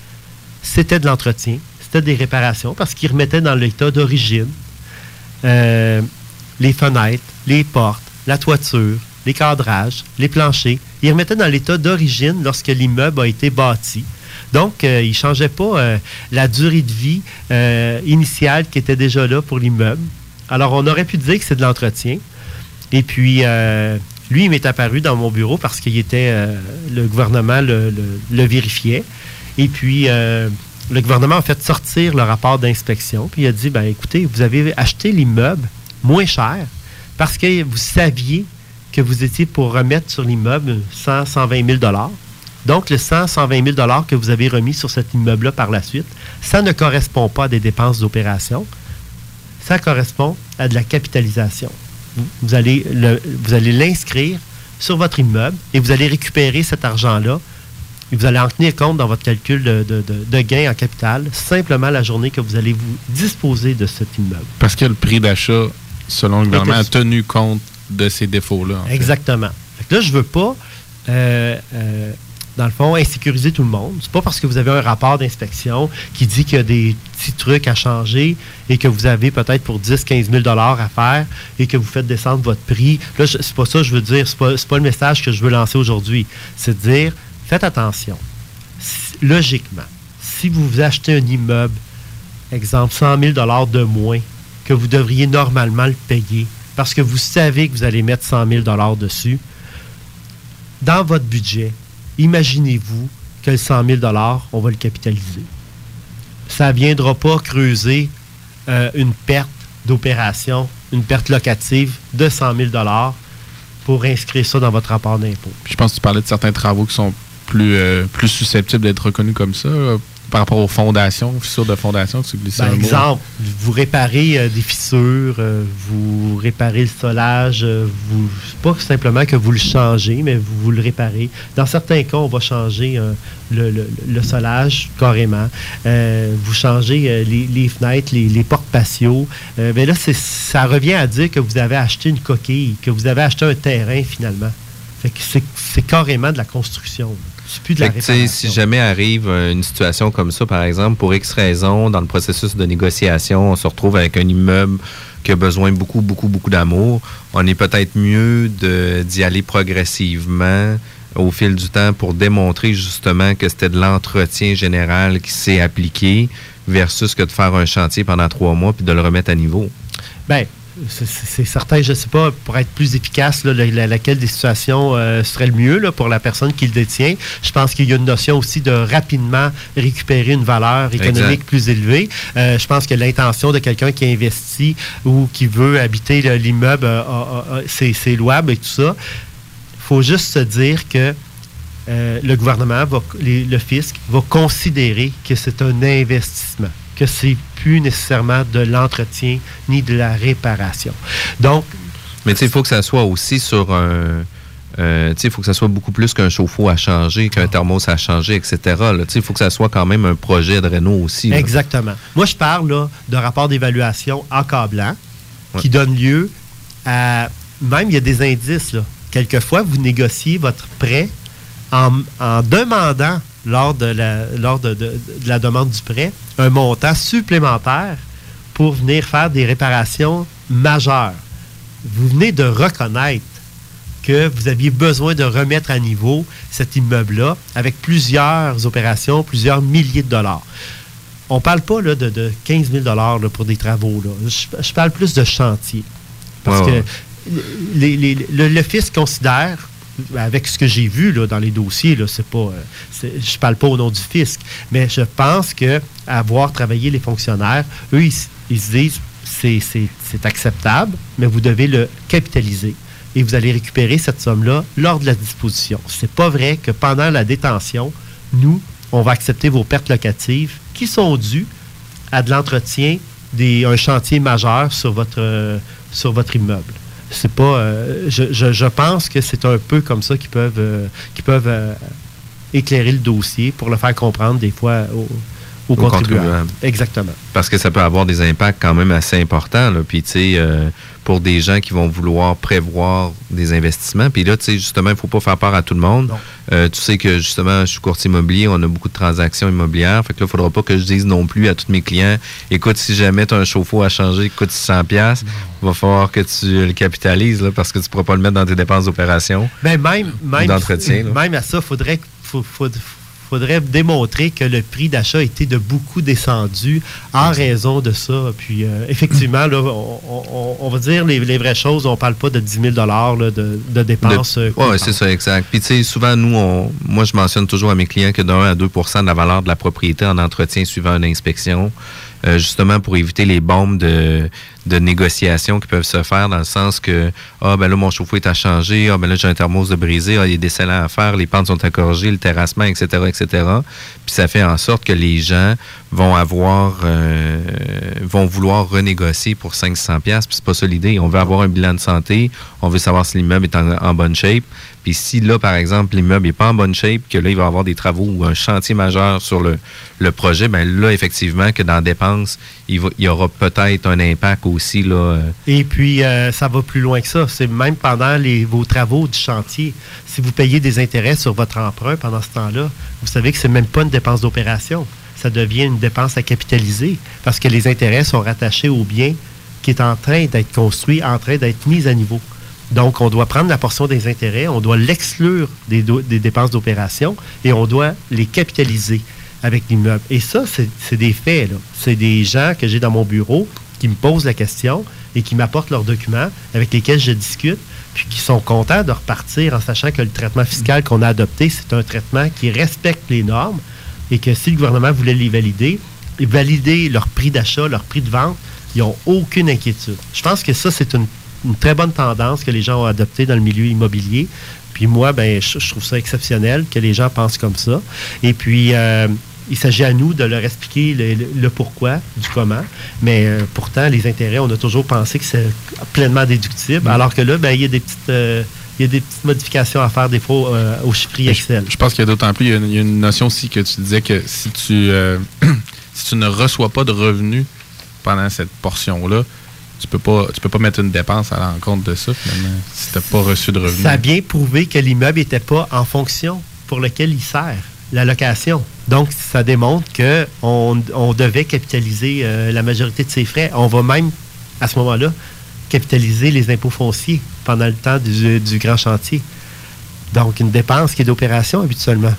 c'était de l'entretien, c'était des réparations parce qu'ils remettaient dans l'état d'origine euh, les fenêtres, les portes, la toiture, les cadrages, les planchers. Ils remettaient dans l'état d'origine lorsque l'immeuble a été bâti. Donc, euh, ils ne changeaient pas euh, la durée de vie euh, initiale qui était déjà là pour l'immeuble. Alors, on aurait pu dire que c'est de l'entretien. Et puis, lui, il m'est apparu dans mon bureau parce qu'il était, le gouvernement le, vérifiait. Et puis, le gouvernement a fait sortir le rapport d'inspection. Puis, il a dit, ben écoutez, vous avez acheté l'immeuble moins cher parce que vous saviez que vous étiez pour remettre sur l'immeuble 100, 120 000 Donc, le 100, 120 000 que vous avez remis sur cet immeuble-là par la suite, ça ne correspond pas à des dépenses d'opération. Ça correspond à de la capitalisation. Vous- Vous allez l'inscrire sur votre immeuble et vous allez récupérer cet argent-là et vous allez en tenir compte dans votre calcul de, de- gain en capital simplement la journée que vous allez vous disposer de cet immeuble. Parce que le prix d'achat, selon le gouvernement, a tenu compte de ces défauts-là. Exactement. Fait là, je veux pas, euh, euh, dans le fond, insécuriser tout le monde. C'est pas parce que vous avez un rapport d'inspection qui dit qu'il y a des petits trucs à changer et que vous avez peut-être pour 10, 15 000 à faire et que vous faites descendre votre prix. Là, c'est pas ça que je veux dire. C'est pas, pas le message que je veux lancer aujourd'hui. C'est de dire, faites attention. Logiquement, si vous achetez un immeuble, exemple, 100 000 de moins que vous devriez normalement le payer parce que vous savez que vous allez mettre 100 000 dessus, dans votre budget, imaginez-vous que le 100 000 on va le capitaliser. Ça ne viendra pas creuser euh, une perte d'opération, une perte locative de 100 000 pour inscrire ça dans votre rapport d'impôt. Je pense que tu parlais de certains travaux qui sont plus, euh, plus susceptibles d'être reconnus comme ça. Par rapport aux fondations, fissures de fondations, tu glisses Par un mot. exemple, vous réparez euh, des fissures, euh, vous réparez le solage, euh, vous pas simplement que vous le changez, mais vous, vous le réparez. Dans certains cas, on va changer euh, le, le- le solage carrément. Vous changez les, les fenêtres, les, les portes patios. Euh, mais là, ça revient à dire que vous avez acheté une coquille, que vous avez acheté un terrain finalement. Fait que c'est c'est carrément de la construction. C'est plus de la Fait que, tu sais, réparation. si jamais arrive euh, une situation comme ça, par exemple, pour X raison, dans le processus de négociation, on se retrouve avec un immeuble qui a besoin beaucoup, beaucoup, beaucoup d'amour, on est peut-être mieux de- d'y aller progressivement au fil du temps pour démontrer justement que c'était de l'entretien général qui s'est appliqué versus que de faire un chantier pendant trois mois puis de le remettre à niveau. Ben, c'est- certain, je ne sais pas, pour être plus efficace, là, la- la- laquelle des situations euh, serait le mieux là, pour la personne qui le détient. Je pense qu'il y a une notion aussi de rapidement récupérer une valeur économique Exact. plus élevée. Euh, je pense que l'intention de quelqu'un qui investit ou qui veut habiter le- l'immeuble, euh, c'est louable et tout ça. Il faut juste se dire que le gouvernement, va, les- le fisc, va considérer que c'est un investissement, que c'est plus nécessairement de l'entretien ni de la réparation. Donc, Mais tu sais, il faut que ça soit aussi sur un. euh, tu sais, il faut que ça soit beaucoup plus qu'un chauffe-eau à changer, qu'un thermos à changer, etc. là. Tu sais, il faut que ça soit quand même un projet de Renault aussi. là. Exactement. Moi, je parle là, de rapport d'évaluation accablant qui donne lieu à. Même, il y a des indices. Là. Quelquefois, vous négociez votre prêt en, en demandant, lors, de la, lors de, de- de la demande du prêt, un montant supplémentaire pour venir faire des réparations majeures. Vous venez de reconnaître que vous aviez besoin de remettre à niveau cet immeuble-là avec plusieurs opérations, plusieurs milliers de dollars. On ne parle pas là, de, de 15 000 là, pour des travaux. là. Je, je parle plus de chantier. Parce que les- les- le, le fisc considère, avec ce que j'ai vu là, dans les dossiers, là, c'est pas, euh, je ne parle pas au nom du fisc, mais je pense que avoir travaillé les fonctionnaires, eux, ils, se disent c'est acceptable, mais vous devez le capitaliser. Et vous allez récupérer cette somme-là lors de la disposition. C'est pas vrai que pendant la détention, nous, on va accepter vos pertes locatives qui sont dues à de l'entretien d'un chantier majeur sur votre, euh, sur votre immeuble. C'est pas. euh, je, je- je pense que c'est un peu comme ça qu'ils peuvent, euh, qu'ils peuvent euh, éclairer le dossier pour le faire comprendre des fois aux, Aux, Aux contribuables. contribuables. Exactement. Parce que ça peut avoir des impacts quand même assez importants. Là. Puis, tu sais, pour des gens qui vont vouloir prévoir des investissements. Puis là, tu sais, justement, il ne faut pas faire peur à tout le monde. Euh, tu sais que, justement, je suis courtier immobilier, on a beaucoup de transactions immobilières. Fait que là, il ne faudra pas que je dise non plus à tous mes clients, écoute, si jamais tu as un chauffe-eau à changer qui coûte 600 pièces, il va falloir que tu le capitalises là, parce que tu ne pourras pas le mettre dans tes dépenses d'opération. Ben même, même, d'entretien, même à ça, faudrait, faut- faut- faudrait démontrer que le prix d'achat a été de beaucoup descendu en raison de ça. Puis euh, effectivement, là, on, on- on va dire les, les vraies choses. On parle pas de 10 000 là, de, de dépenses. Euh, ouais, courantes. c'est ça, exact. Puis, tu sais, souvent, nous, on, moi, je mentionne toujours à mes clients que de 1 à 2% de la valeur de la propriété en entretien suivant une inspection, euh, justement pour éviter les bombes de, de négociation qui peuvent se faire dans le sens que, ah, ben là, mon chauffe-eau est à changer, ah, ben là, j'ai un thermos de brisé, ah, il y a des scellants à faire, les pentes sont à le terrassement, etc., etc. Puis, ça fait en sorte que les gens vont avoir, euh, vont vouloir renégocier pour 500 pièces. Puis c'est pas ça l'idée. On veut avoir un bilan de santé. On veut savoir si l'immeuble est en, en bonne shape. Puis si là, par exemple, l'immeuble n'est pas en bonne shape, que là, il va y avoir des travaux ou un chantier majeur sur le, projet, ben là, effectivement, que dans la dépense, il, il y aura peut-être un impact aussi, là. euh, Et puis, euh, ça va plus loin que ça. C'est même pendant vos travaux du chantier. Si vous payez des intérêts sur votre emprunt pendant ce temps-là, vous savez que c'est même pas une dépense d'opération. Ça devient une dépense à capitaliser parce que les intérêts sont rattachés au bien qui est en train d'être construit, en train d'être mis à niveau. Donc, on doit prendre la portion des intérêts, on doit l'exclure des, dépenses d'opération et on doit les capitaliser avec l'immeuble. Et ça, c'est des faits. C'est des gens que j'ai dans mon bureau qui me posent la question et qui m'apportent leurs documents avec lesquels je discute, puis qui sont contents de repartir en sachant que le traitement fiscal qu'on a adopté, c'est un traitement qui respecte les normes et que si le gouvernement voulait les valider, valider leur prix d'achat, leur prix de vente, ils n'ont aucune inquiétude. Je pense que ça, c'est une, une très bonne tendance que les gens ont adoptée dans le milieu immobilier. Puis moi, ben, je, je trouve ça exceptionnel que les gens pensent comme ça. Et puis, euh, il s'agit à nous de leur expliquer le, pourquoi, du comment. Mais euh, pourtant, les intérêts, on a toujours pensé que c'est pleinement déductible. Alors que là, ben, il y a des petites... euh, il y a des petites modifications à faire des fois au chiffrier Excel. Je pense qu'il y a d'autant plus, il y a, une, il y a une notion aussi que tu disais que si tu, si tu ne reçois pas de revenus pendant cette portion-là, tu peux pas tu peux pas mettre une dépense à l'encontre de ça, finalement, si tu n'as pas reçu de revenus. Ça a bien prouvé que l'immeuble n'était pas en fonction pour lequel il sert, la location. Donc, ça démontre qu'on on devait capitaliser euh, la majorité de ses frais. On va même, à ce moment-là, capitaliser les impôts fonciers pendant le temps du, du grand chantier. Donc, une dépense qui est d'opération habituellement.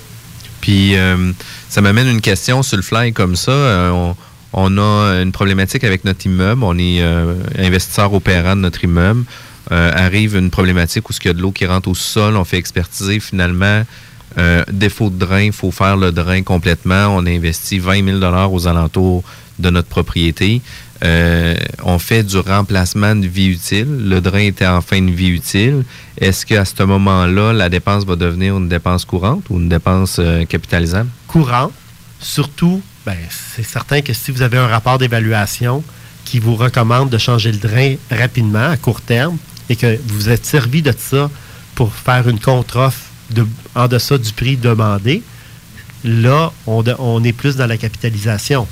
Puis euh, ça m'amène une question sur le fly comme ça. Euh, on, on a une problématique avec notre immeuble. On est euh, investisseur opérant de notre immeuble. Euh, arrive une problématique où il y a de l'eau qui rentre au sol. On fait expertiser finalement. euh, défaut de drain, il faut faire le drain complètement. On a investi 20 000 aux alentours de notre propriété. Euh, on fait du remplacement de vie utile. Le drain était en fin de vie utile. Est-ce qu'à ce moment-là, la dépense va devenir une dépense courante ou une dépense capitalisable? courant. Surtout, ben, c'est certain que si vous avez un rapport d'évaluation qui vous recommande de changer le drain rapidement, à court terme, et que vous êtes servi de ça pour faire une contre-offre en deçà du prix demandé, là, on, est plus dans la capitalisation.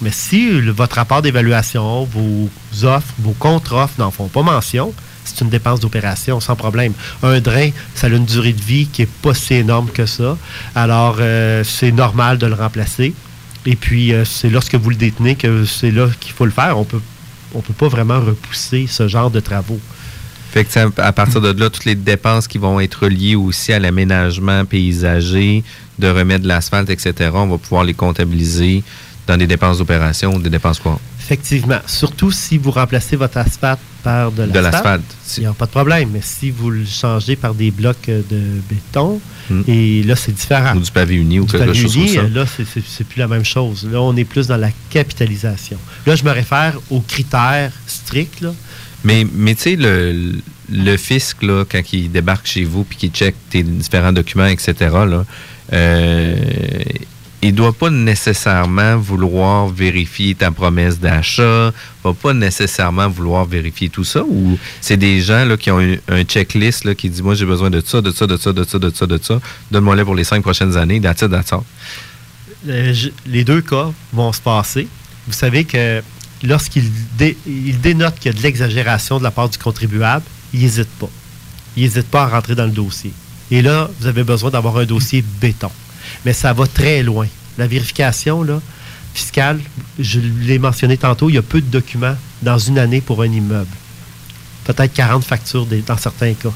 Mais si votre rapport d'évaluation, vos offres, vos contre-offres n'en font pas mention, c'est une dépense d'opération sans problème. Un drain, ça a une durée de vie qui n'est pas si énorme que ça. Alors, euh, c'est normal de le remplacer. Et puis, euh, c'est lorsque vous le détenez que c'est là qu'il faut le faire. On peut, on peut pas vraiment repousser ce genre de travaux. Fait que, à partir de là, toutes les dépenses qui vont être liées aussi à l'aménagement paysager, de remettre de l'asphalte, etc., on va pouvoir les comptabiliser dans des dépenses d'opération ou des dépenses courantes. Effectivement. Surtout si vous remplacez votre asphalte par de De l'asphalte. Il n'y a pas de problème. Mais si vous le changez par des blocs euh, de béton, Hmm. et là, c'est différent. Ou du pavé uni ou Du quelque pavé chose uni, comme ça. Là, c'est- plus la même chose. Là, on est plus dans la capitalisation. Là, je me réfère aux critères stricts. Là. Mais, mais tu sais, le, le fisc, là, quand il débarque chez vous puis qu'il check tes différents documents, etc., là, euh, il doit pas nécessairement vouloir vérifier ta promesse d'achat, va pas nécessairement vouloir vérifier tout ça, ou c'est des gens là, qui ont un, checklist là, qui dit moi j'ai besoin de ça, de ça, de ça, de ça, de ça, de ça, donne-moi-les pour les cinq prochaines années, all. euh, je- les deux cas vont se passer. Vous savez que lorsqu'il dé- dénote qu'il y a de l'exagération de la part du contribuable, il n'hésite pas. Il n'hésite pas à rentrer dans le dossier. Et là, vous avez besoin d'avoir un dossier béton. Mais ça va très loin. La vérification là, fiscale, je l'ai mentionné tantôt, il y a peu de documents dans une année pour un immeuble. Peut-être 40 factures des- dans certains cas.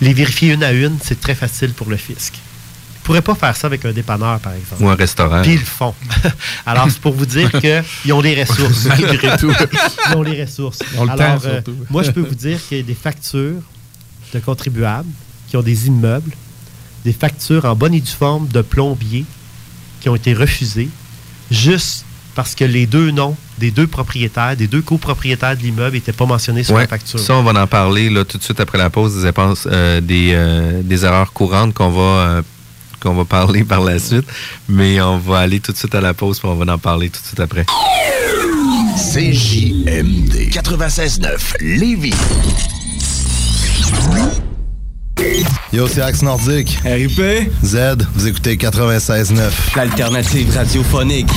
Les vérifier une à une, c'est très facile pour le fisc. Ils ne pourraient pas faire ça avec un dépanneur, par exemple. Ou un restaurant. Puis ils le font. Alors, c'est pour vous dire qu'ils ont les ressources. Malgré tout. Ils ont les ressources. Ils ont le Alors, euh, moi, je peux vous dire qu'il y a des factures de contribuables qui ont des immeubles, des factures en bonne et due forme de plombiers qui ont été refusées juste parce que les deux noms des deux propriétaires, des deux copropriétaires de l'immeuble n'étaient pas mentionnés sur Ouais, la facture. ça, on va en parler là, tout de suite après la pause des, dépenses, euh, des, euh, des erreurs courantes qu'on va, euh, qu'on va parler par la suite. Mais on va aller tout de suite à la pause puis on va en parler tout de suite après. CJMD 96.9 Lévis. Yo, c'est Axe Nordique. RIP. Z, vous écoutez 96.9. L'alternative radiophonique.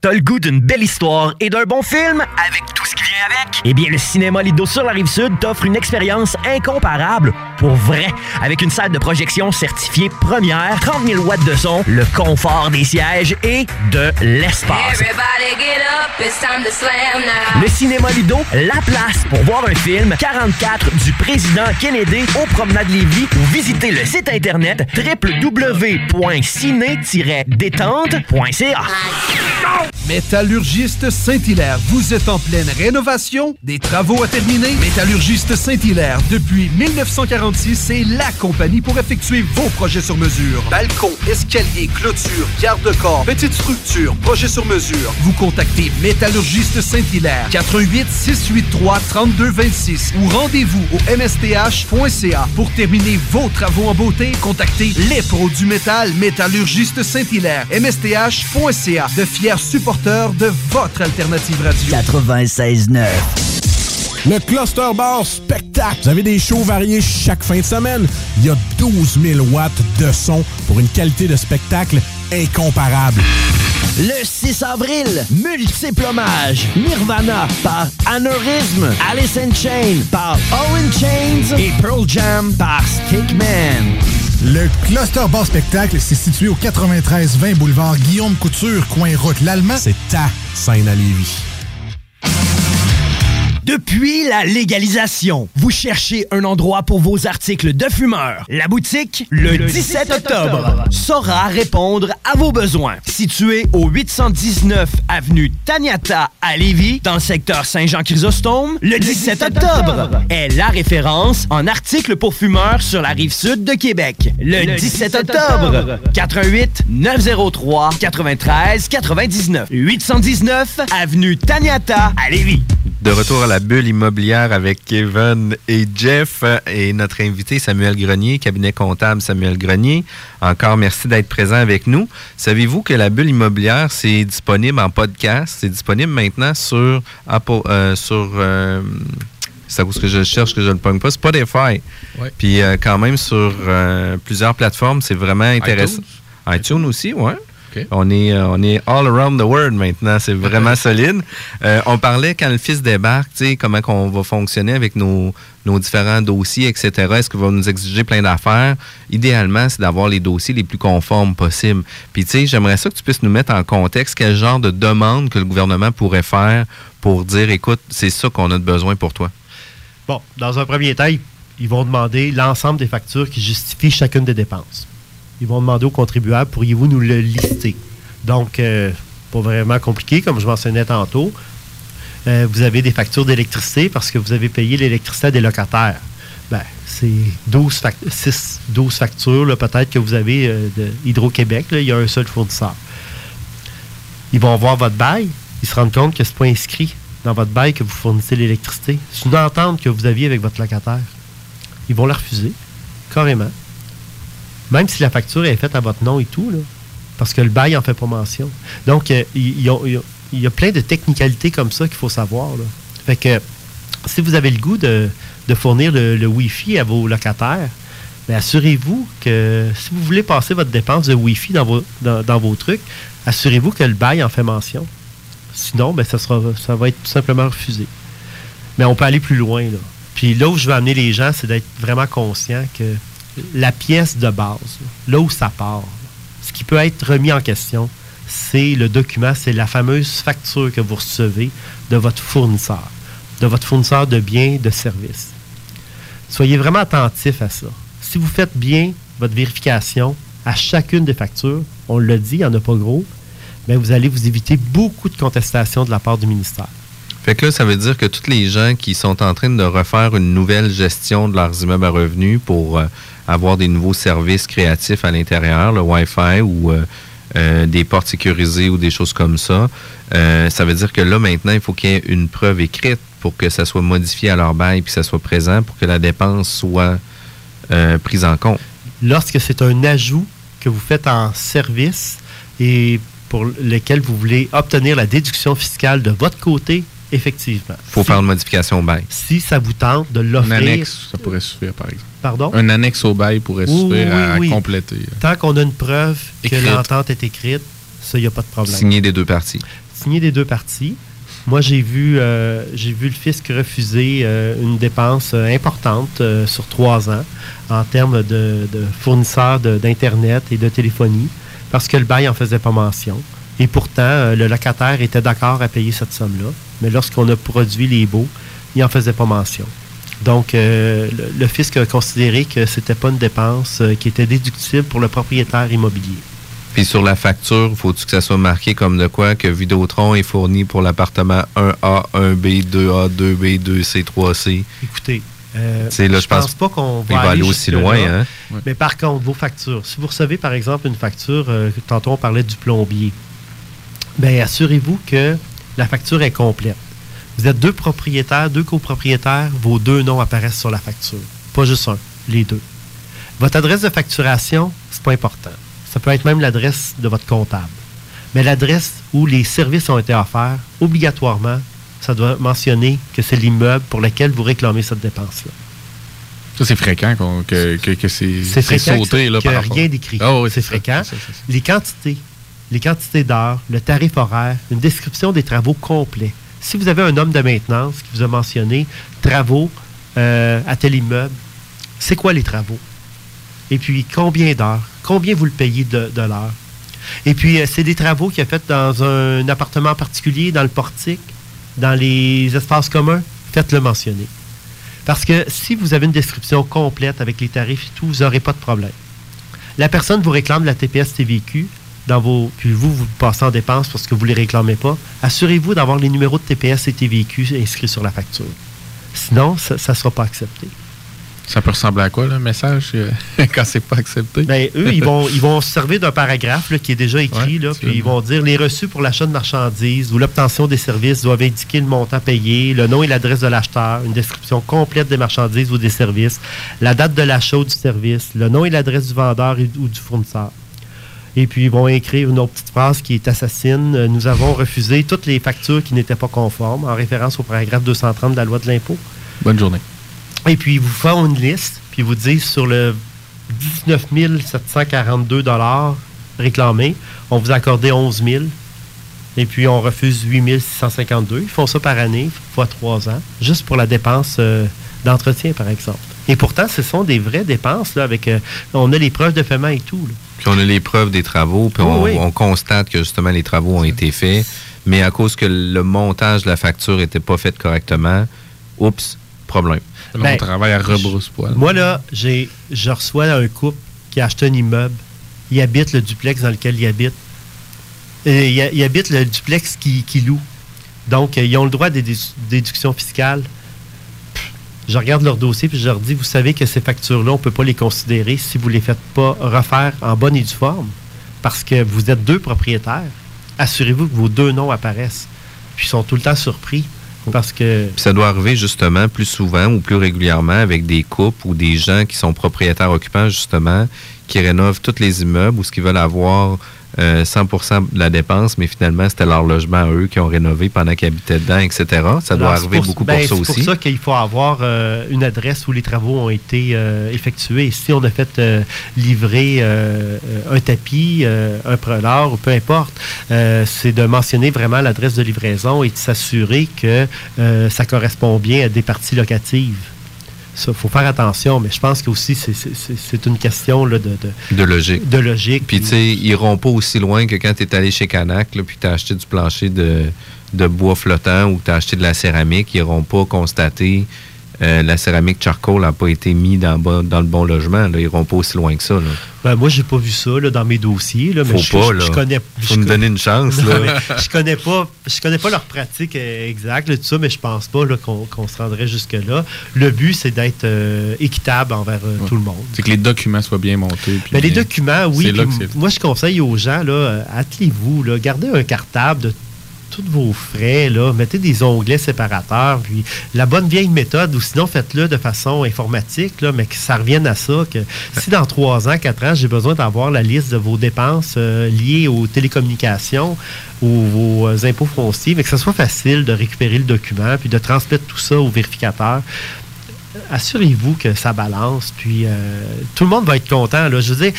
T'as le goût d'une belle histoire et d'un bon film? Avec tout ce qui avec? Eh bien, le Cinéma Lido sur la Rive-Sud t'offre une expérience incomparable pour vrai. Avec une salle de projection certifiée première, 30 000 watts de son, le confort des sièges et de l'espace. Le Cinéma Lido, la place pour voir un film 44 du président Kennedy au promenade Lévis ou visiter le site internet www.ciné-détente.ca. Métallurgiste Saint-Hilaire, vous êtes en pleine rénovation, des travaux à terminer. Métallurgiste Saint-Hilaire, depuis 1946, c'est la compagnie pour effectuer vos projets sur mesure. Balcon, escalier, clôture, garde-corps, petite structure, projet sur mesure. Vous contactez Métallurgiste Saint-Hilaire, 88 683 3226 ou rendez-vous au msth.ca pour terminer vos travaux en beauté. Contactez les pros du métal Métallurgiste Saint-Hilaire, msth.ca, de fiers supporters de votre alternative radio. 96.9. Le Cluster Bar Spectacle. Vous avez des shows variés chaque fin de semaine. Il y a 12 000 watts de son pour une qualité de spectacle incomparable. Le 6 avril, multiple hommage. Nirvana par Aneurysm, Alice in Chain par Owen Chains et Pearl Jam par Stickman. Le Cluster Bar Spectacle, c'est situé au 93-20 boulevard Guillaume Couture, coin route l'Allemand. C'est ta scène à. Depuis la légalisation, vous cherchez un endroit pour vos articles de fumeurs. La boutique, le, 17 octobre, saura répondre à vos besoins. Située au 819 avenue Taniata à Lévis, dans le secteur Saint-Jean-Chrysostome, le 17 octobre est la référence en articles pour fumeurs sur la rive sud de Québec. Le 17 octobre, 88 903 93 99 819 avenue Taniata à Lévis. De retour à la bulle immobilière avec Kevin et Jeff euh, et notre invité Samuel Grenier, cabinet comptable Samuel Grenier. Encore merci d'être présent avec nous. Savez-vous que la bulle immobilière, c'est disponible en podcast? C'est disponible maintenant sur Apple, euh, sur... euh, c'est à cause que je cherche que je ne le pogne pas. Spotify. Ouais. Puis euh, quand même sur euh, plusieurs plateformes, c'est vraiment intéressant. iTunes, aussi, ouais. On est, euh, on est all around the world maintenant. C'est vraiment solide. Euh, on parlait quand le fils débarque, comment on va fonctionner avec nos, nos différents dossiers, etc. Est-ce qu'il va nous exiger plein d'affaires? Idéalement, c'est d'avoir les dossiers les plus conformes possibles. Puis, tu sais, j'aimerais ça que tu puisses nous mettre en contexte quel genre de demande que le gouvernement pourrait faire pour dire, écoute, c'est ça qu'on a de besoin pour toi. Bon, dans un premier temps, ils vont demander l'ensemble des factures qui justifient chacune des dépenses. Ils vont demander aux contribuables, pourriez-vous nous le lister? Donc, euh, pas vraiment compliqué, comme je mentionnais tantôt. Euh, vous avez des factures d'électricité parce que vous avez payé l'électricité à des locataires. Ben, c'est 12, fac- 6, 12 factures, peut-être que vous avez euh, de Hydro-Québec. Il y a un seul fournisseur. Ils vont voir votre bail. Ils se rendent compte que ce n'est pas inscrit dans votre bail que vous fournissez l'électricité. C'est une entente que vous aviez avec votre locataire. Ils vont la refuser, carrément. Même si la facture est faite à votre nom et tout, là, parce que le bail n'en fait pas mention. Donc, euh, il y, a- il y a- plein de technicalités comme ça qu'il faut savoir. que si vous avez le goût de, fournir le, Wi-Fi à vos locataires, Mais assurez-vous que si vous voulez passer votre dépense de Wi-Fi dans vos, trucs, assurez-vous que le bail en fait mention. Sinon, ben, ça, ça va être tout simplement refusé. Mais on peut aller plus loin. Là. Puis là où je veux amener les gens, c'est d'être vraiment conscient que la pièce de base, là, où ça part, ce qui peut être remis en question, c'est le document, c'est la fameuse facture que vous recevez de votre fournisseur, de votre fournisseur de biens, de services. Soyez vraiment attentifs à ça. Si vous faites bien votre vérification à chacune des factures, on l'a dit, il n'y en a pas gros, mais vous allez vous éviter beaucoup de contestations de la part du ministère. Fait que ça veut dire que tous les gens qui sont en train de refaire une nouvelle gestion de leurs immeubles à revenus pour euh, avoir des nouveaux services créatifs à l'intérieur, le Wi-Fi ou euh, euh, des portes sécurisées ou des choses comme ça, euh, ça veut dire que là, maintenant, il faut qu'il y ait une preuve écrite pour que ça soit modifié à leur bail puis que ça soit présent pour que la dépense soit prise en compte. Lorsque c'est un ajout que vous faites en service et pour lequel vous voulez obtenir la déduction fiscale de votre côté, effectivement. Il faut faire une modification au bail. Si ça vous tente de Une l'offrir. annexe, ça pourrait suffire, par exemple. Pardon? Un annexe au bail pourrait Oui, suffire oui, à, à oui. compléter. Tant qu'on a une preuve que l'entente est écrite, ça, il n'y a pas de problème. Signé des deux parties. Signé des deux parties. Moi, j'ai vu, euh, j'ai vu le fisc refuser euh, une dépense euh, importante euh, sur trois ans en termes de, de fournisseurs de- d'Internet et de téléphonie parce que le bail en faisait pas mention. Et pourtant, euh, le locataire était d'accord à payer cette somme-là. Mais lorsqu'on a produit les baux, il n'en faisait pas mention. Donc, euh, le, le fisc a considéré que c'était pas une dépense euh, qui était déductible pour le propriétaire immobilier. Puis sur la facture, faut-tu que ça soit marqué comme de quoi que Vidéotron est fourni pour l'appartement 1A, 1B, 2A, 2B, 2C, 3C? Écoutez, euh, là, je pense pas qu'on il va, va aller aussi loin, hein? Mais par contre, vos factures, si vous recevez par exemple une facture, tantôt on parlait du plombier, bien assurez-vous que la facture est complète. Vous êtes deux propriétaires, deux copropriétaires, vos deux noms apparaissent sur la facture. Pas juste un, les deux. Votre adresse de facturation, c'est pas important. Ça peut être même l'adresse de votre comptable. Mais l'adresse où les services ont été offerts, obligatoirement, ça doit mentionner que c'est l'immeuble pour lequel vous réclamez cette dépense-là. Ça, c'est fréquent qu'on- que, que, que c'est C'est c'est fréquent sauté. que- Là, par rien d'écrit. Ah oui, c'est fréquent. ça, ça. Les quantités, les quantités d'heures, le tarif horaire, une description des travaux complets. Si vous avez un homme de maintenance qui vous a mentionné travaux euh, à tel immeuble, c'est quoi les travaux? Et puis, combien d'heures? Combien vous le payez de, l'heure? Et puis, euh, c'est des travaux qu'il a fait dans un appartement particulier, dans le portique, dans les espaces communs? Faites-le mentionner. Parce que si vous avez une description complète avec les tarifs et tout, vous n'aurez pas de problème. La personne vous réclame la TPS TVQ, dans vos, puis vous, vous passez en dépense parce que vous ne les réclamez pas. Assurez-vous d'avoir les numéros de TPS et TVQ inscrits sur la facture. Sinon, ça ne sera pas accepté. Ça peut ressembler à quoi, le message, euh, quand c'est pas accepté? Ben, eux, ils vont, ils vont se servir d'un paragraphe là, qui est déjà écrit, là, puis ils vont dire les reçus pour l'achat de marchandises ou l'obtention des services doivent indiquer le montant payé, le nom et l'adresse de l'acheteur, une description complète des marchandises ou des services, la date de l'achat ou du service, le nom et l'adresse du vendeur et- ou du fournisseur. Et puis, ils vont écrire une autre petite phrase qui est assassine. Euh, Nous avons refusé toutes les factures qui n'étaient pas conformes, en référence au paragraphe 230 de la loi de l'impôt. Bonne journée. Et puis, ils vous font une liste, puis ils vous disent sur le 19 742 réclamés, on vous a accordé 11 000. Et puis, on refuse 8 652. Ils font ça par année, fois trois ans, juste pour la dépense euh, d'entretien, par exemple. Et pourtant, ce sont des vraies dépenses, là, avec... euh, on a les preuves de paiement et tout. là. Puis on a les preuves des travaux, puis on, Oui, on constate que justement les travaux ont été faits, mais à cause que le montage de la facture n'était pas fait correctement, oups, problème. Ben, travaille à rebrousse-poil. Moi, là, j'ai, je reçois un couple qui a acheté un immeuble. Il habite le duplex dans lequel il habite. Et il, il habite le duplex qui, qui loue. Donc, euh, ils ont le droit des dé- déductions fiscales. Je regarde leur dossier puis je leur dis, vous savez que ces factures-là, on ne peut pas les considérer si vous ne les faites pas refaire en bonne et due forme. Parce que vous êtes deux propriétaires. Assurez-vous que vos deux noms apparaissent. Puis ils sont tout le temps surpris. Parce que Puis ça doit arriver justement plus souvent ou plus régulièrement avec des couples ou des gens qui sont propriétaires occupants justement, qui rénovent tous les immeubles ou ce qu'ils veulent avoir euh, 100 de la dépense, mais finalement, c'était leur logement à eux qui ont rénové pendant qu'ils habitaient dedans, etc. Ça doit Alors, c'est arriver pour- beaucoup ben, pour ça C'est aussi. pour ça qu'il faut avoir euh, une adresse où les travaux ont été euh, effectués. Si on a fait euh, livrer euh, euh, un tapis, euh, un preneur ou peu importe, euh, c'est de mentionner vraiment l'adresse de livraison et de s'assurer que euh, ça correspond bien à des parties locatives. Ça, faut faire attention, mais je pense que aussi c'est- une question là, de, de- De logique. De logique. Puis, tu sais, ils iront pas aussi loin que quand tu es allé chez Canac, là, puis tu as acheté du plancher de, de bois flottant ou tu as acheté de la céramique. Ils iront pas constater euh, la céramique charcoal n'a pas été mis dans, le bon- dans le bon logement. Là. Ils iront pas aussi loin que ça. Là. Ben, moi, j'ai pas vu ça là, dans mes dossiers. Là, mais Faut je, pas, je- là. je connais. Faut je co- donner une chance, Non, là. mais je connais pas. Je connais pas leur pratique euh, exacte, tout ça, mais je pense pas qu'on se rendrait jusque là. Le but, c'est d'être euh, équitable envers euh, tout le monde. C'est que les documents soient bien montés. puis Mais les documents, oui. Puis moi, je conseille aux gens, attelez-vous, gardez un cartable de tous vos frais, là, mettez des onglets séparateurs, puis la bonne vieille méthode, ou sinon faites-le de façon informatique, là, mais que ça revienne à ça, que si dans trois ans, quatre ans, j'ai besoin d'avoir la liste de vos dépenses euh, liées aux télécommunications ou vos euh, impôts fonciers, mais que ce soit facile de récupérer le document, puis de transmettre tout ça au vérificateur assurez-vous que ça balance, puis euh, tout le monde va être content. Là. Je veux dire,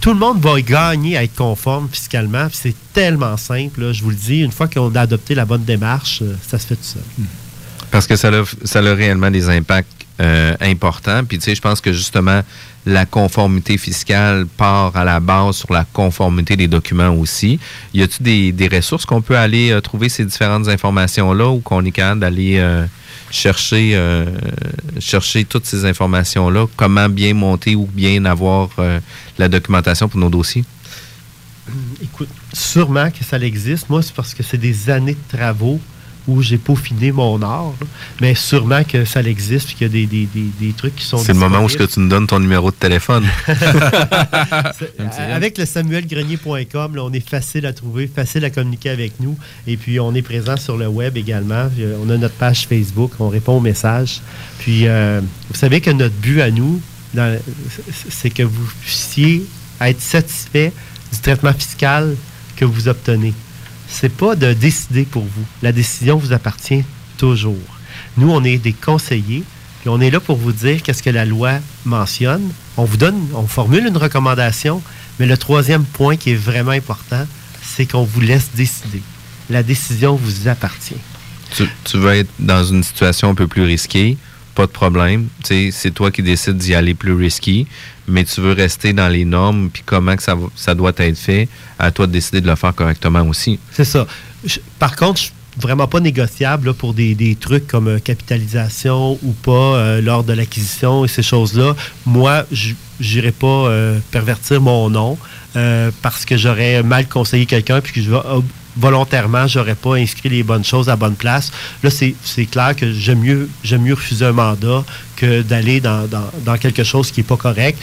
tout le monde va gagner à être conforme fiscalement, puis c'est tellement simple. là. je vous le dis, une fois qu'on a adopté la bonne démarche, euh, ça se fait tout seul. Parce que ça a, ça a réellement des impacts euh, importants. Puis, tu sais, je pense que justement, la conformité fiscale part à la base sur la conformité des documents aussi. Y a-t-il des, ressources qu'on peut aller euh, trouver ces différentes informations-là ou qu'on est capable d'aller euh, chercher, euh, chercher toutes ces informations-là? Comment bien monter ou bien avoir la documentation pour nos dossiers? Écoute, sûrement que ça existe. Moi, c'est parce que c'est des années de travaux où j'ai peaufiné mon art. là. Mais sûrement que ça existe, puis qu'il y a des, des- des- des trucs qui sont C'est le moment où ce que tu nous donnes ton numéro de téléphone. C'est- Avec le samuelgrenier.com, on est facile à trouver, facile à communiquer avec nous. Et puis, on est présent sur le web également. Euh, On a notre page Facebook, on répond aux messages. Puis, euh, vous savez que notre but à nous, c'est que vous puissiez être satisfait du traitement fiscal que vous obtenez. C'est pas de décider pour vous. La décision vous appartient toujours. Nous, on est des conseillers, puis on est là pour vous dire qu'est-ce que la loi mentionne. On vous donne, on formule une recommandation, mais le troisième point qui est vraiment important, c'est qu'on vous laisse décider. La décision vous appartient. tu, tu être dans une situation un peu plus risquée, pas de problème. C'est toi qui décides d'y aller plus risqué, mais tu veux rester dans les normes, puis comment que ça, doit être fait, à toi de décider de le faire correctement aussi. C'est ça. Par contre, je suis vraiment pas négociable là, pour des, trucs comme euh, capitalisation ou pas euh, lors de l'acquisition et ces choses-là. Moi, je n'irai pas euh, pervertir mon nom parce que j'aurais mal conseillé quelqu'un puis que je vais volontairement, j'aurais pas inscrit les bonnes choses à bonne place. Là, c'est clair que j'aime mieux, mieux refuser un mandat que d'aller dans, dans- dans quelque chose qui n'est pas correct.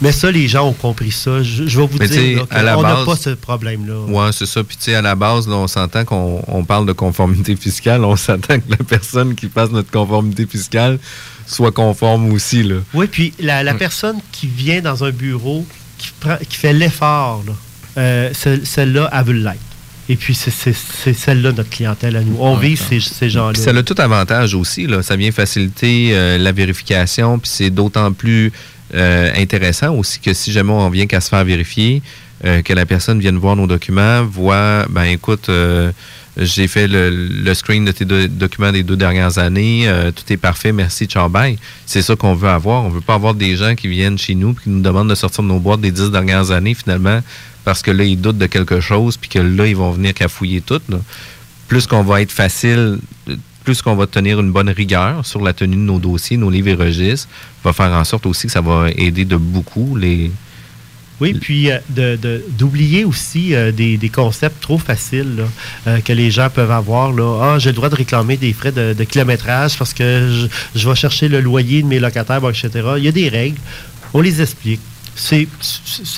Mais ça, les gens ont compris ça. Je, je vais vous Mais dire à la qu'on n'a pas ce problème-là. Ouais, c'est ça. Puis, tu sais, à la base, là, on s'entend qu'on on parle de conformité fiscale. On s'entend que la personne qui fasse notre conformité fiscale soit conforme aussi, là. Oui, puis la, la Mm. personne qui vient dans un bureau, qui, prend, qui fait l'effort, là, euh, ce- celle-là, elle veut l'être. Et puis, c'est- celle-là notre clientèle à nous. On vise ces, ces gens-là. Ça a tout avantage aussi. Là. Ça vient faciliter euh, la vérification. Puis c'est d'autant plus euh, intéressant aussi que si jamais on vient qu'à se faire vérifier, euh, que la personne vienne voir nos documents, voit, ben écoute, j'ai fait le, le screen de tes documents des deux dernières années, tout est parfait, merci, ciao, bye. C'est ça qu'on veut avoir. On veut pas avoir des gens qui viennent chez nous et qui nous demandent de sortir de nos boîtes des dix dernières années, finalement, parce que là, ils doutent de quelque chose, puis que là, ils vont venir cafouiller tout. plus qu'on va être facile, plus qu'on va tenir une bonne rigueur sur la tenue de nos dossiers, nos livres et registres, va faire en sorte aussi que ça va aider de beaucoup les. Oui, puis euh, d'oublier aussi euh, des, concepts trop faciles euh, que les gens peuvent avoir. Ah, j'ai le droit de réclamer des frais de, kilométrage parce que je, vais chercher le loyer de mes locataires, etc. Il y a des règles. On les explique. C'est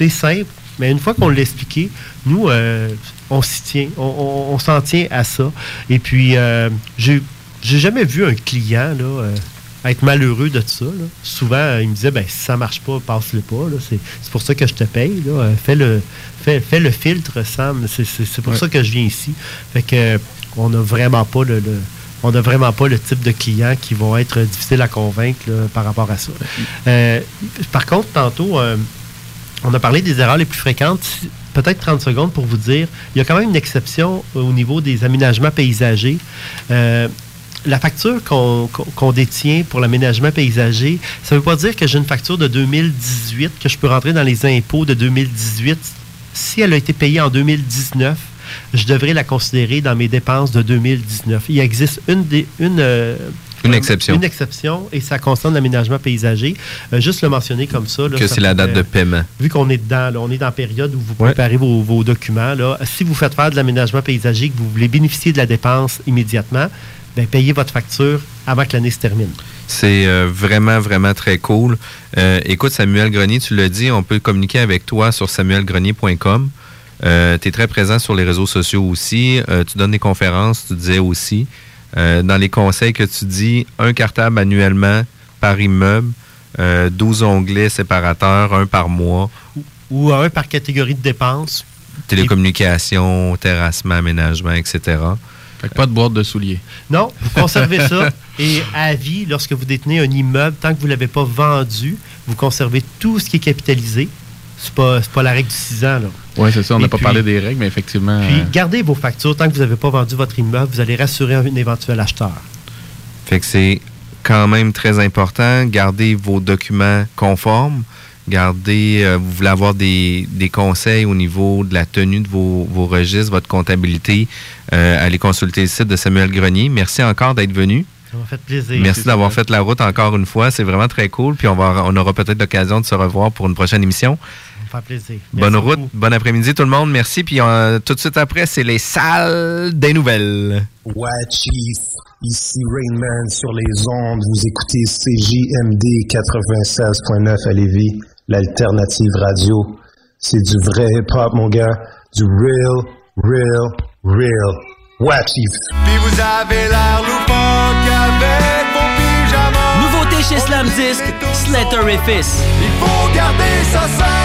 simple, mais une fois qu'on l'a expliqué, nous, euh, on s'y tient. On, on- on s'en tient à ça. Et puis, euh, j'ai jamais vu un client là, euh, être malheureux de tout ça. là. Souvent, il me disait, ben, si ça marche pas, passe-le pas. C'est pour ça que je te paye. Là. Euh, Fais, le, fais, fais le filtre, Sam. C'est- pour Ouais. ça que je viens ici. Fait que, on n'a vraiment pas le, le- on n'a vraiment pas le type de clients qui vont être difficiles à convaincre là, par rapport à ça. Euh, par contre, tantôt, euh, on a parlé des erreurs les plus fréquentes. Peut-être 30 secondes pour vous dire, il y a quand même une exception au niveau des aménagements paysagers. Euh, la facture qu'on détient pour l'aménagement paysager, ça ne veut pas dire que j'ai une facture de 2018, que je peux rentrer dans les impôts de 2018. Si elle a été payée en 2019, je devrais la considérer dans mes dépenses de 2019. Il existe une, euh, Une exception. Une exception, et ça concerne l'aménagement paysager. Euh, juste le mentionner comme ça. là, Que c'est la date de paiement. Vu qu'on est dedans, là, on est dans la période où vous Ouais. préparez vos, vos documents. Là, si vous faites faire de l'aménagement paysager, que vous voulez bénéficier de la dépense immédiatement, ben, payez votre facture avant que l'année se termine. C'est euh, vraiment, vraiment très cool. Euh, écoute, Samuel Grenier, tu l'as dit, on peut communiquer avec toi sur samuelgrenier.com. Tu es très présent sur les réseaux sociaux aussi. Tu donnes des conférences, tu disais aussi. Euh, dans les conseils que tu dis, un cartable annuellement par immeuble, euh, 12 onglets séparateurs, un par mois, Ou un par catégorie de dépenses. télécommunications, terrassement, aménagement, etc. Fait que pas de boîte de souliers. Non, vous conservez ça. Et à vie, lorsque vous détenez un immeuble, tant que vous ne l'avez pas vendu, vous conservez tout ce qui est capitalisé. C'est pas, c'est pas la règle du 6 ans. Là. Oui, c'est ça. On n'a pas puis- parlé des règles, mais effectivement. Puis, euh, gardez vos factures. Tant que vous n'avez pas vendu votre immeuble, vous allez rassurer un éventuel acheteur. Fait que c'est quand même très important. Gardez vos documents conformes. Gardez, euh, vous voulez avoir des, des conseils au niveau de la tenue de vos, vos registres, votre comptabilité. euh, allez consulter le site de Samuel Grenier. Merci encore d'être venu. Ça m'a fait plaisir. Merci d'avoir fait la route encore une fois. C'est vraiment très cool. Puis on, va, on aura peut-être l'occasion de se revoir pour une prochaine émission. Ça me fait plaisir. Bonne route, beaucoup. bon après-midi tout le monde. Merci. Puis euh, tout de suite après, c'est les salles des nouvelles. Ouais, Chief. Ici Rainman sur les ondes. Vous écoutez CJMD 96.9 à Lévis, l'alternative radio. C'est du vrai hip-hop, mon gars. Du real, real, real. Ouais, Chief. Puis vous avez l'air loufoque avec vos pyjamas. Nouveauté chez Slam Disc, Slatterifice. Il faut garder ça simple,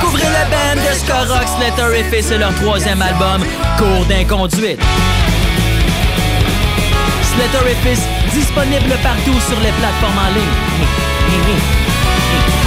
Découvrez le band de rock Slatterifice et leur troisième album, Cours d'inconduite. Slatterifice, disponible partout sur les plateformes en ligne.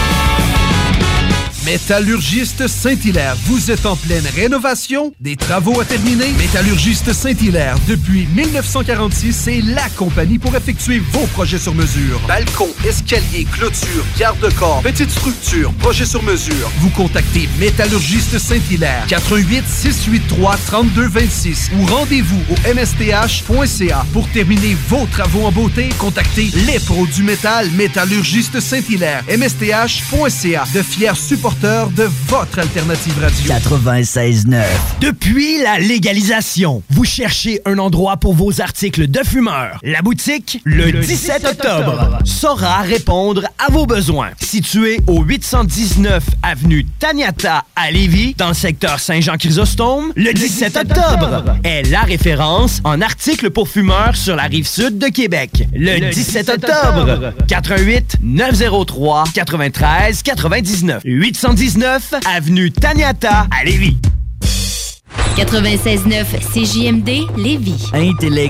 Métallurgiste Saint-Hilaire, vous êtes en pleine rénovation? Des travaux à terminer? Métallurgiste Saint-Hilaire, depuis 1946, c'est la compagnie pour effectuer vos projets sur mesure. Balcon, escalier, clôture, garde-corps, petite structure, projet sur mesure. Vous contactez Métallurgiste Saint-Hilaire, 88 683 3226 ou rendez-vous au msth.ca pour terminer vos travaux en beauté. Contactez les pros du métal Métallurgiste Saint-Hilaire, msth.ca, de fiers supporters de votre alternative radio. 96.9. Depuis la légalisation, vous cherchez un endroit pour vos articles de fumeurs. La boutique, le, 17 octobre, saura répondre à vos besoins. Situé au 819 avenue Taniata à Lévis, dans le secteur Saint-Jean-Chrysostome, le 17 octobre est la référence en articles pour fumeurs sur la rive sud de Québec. Le 17 octobre, 88 903 93 99 819 avenue Taniata à Lévis. 96.9 CJMD Lévis. Intellect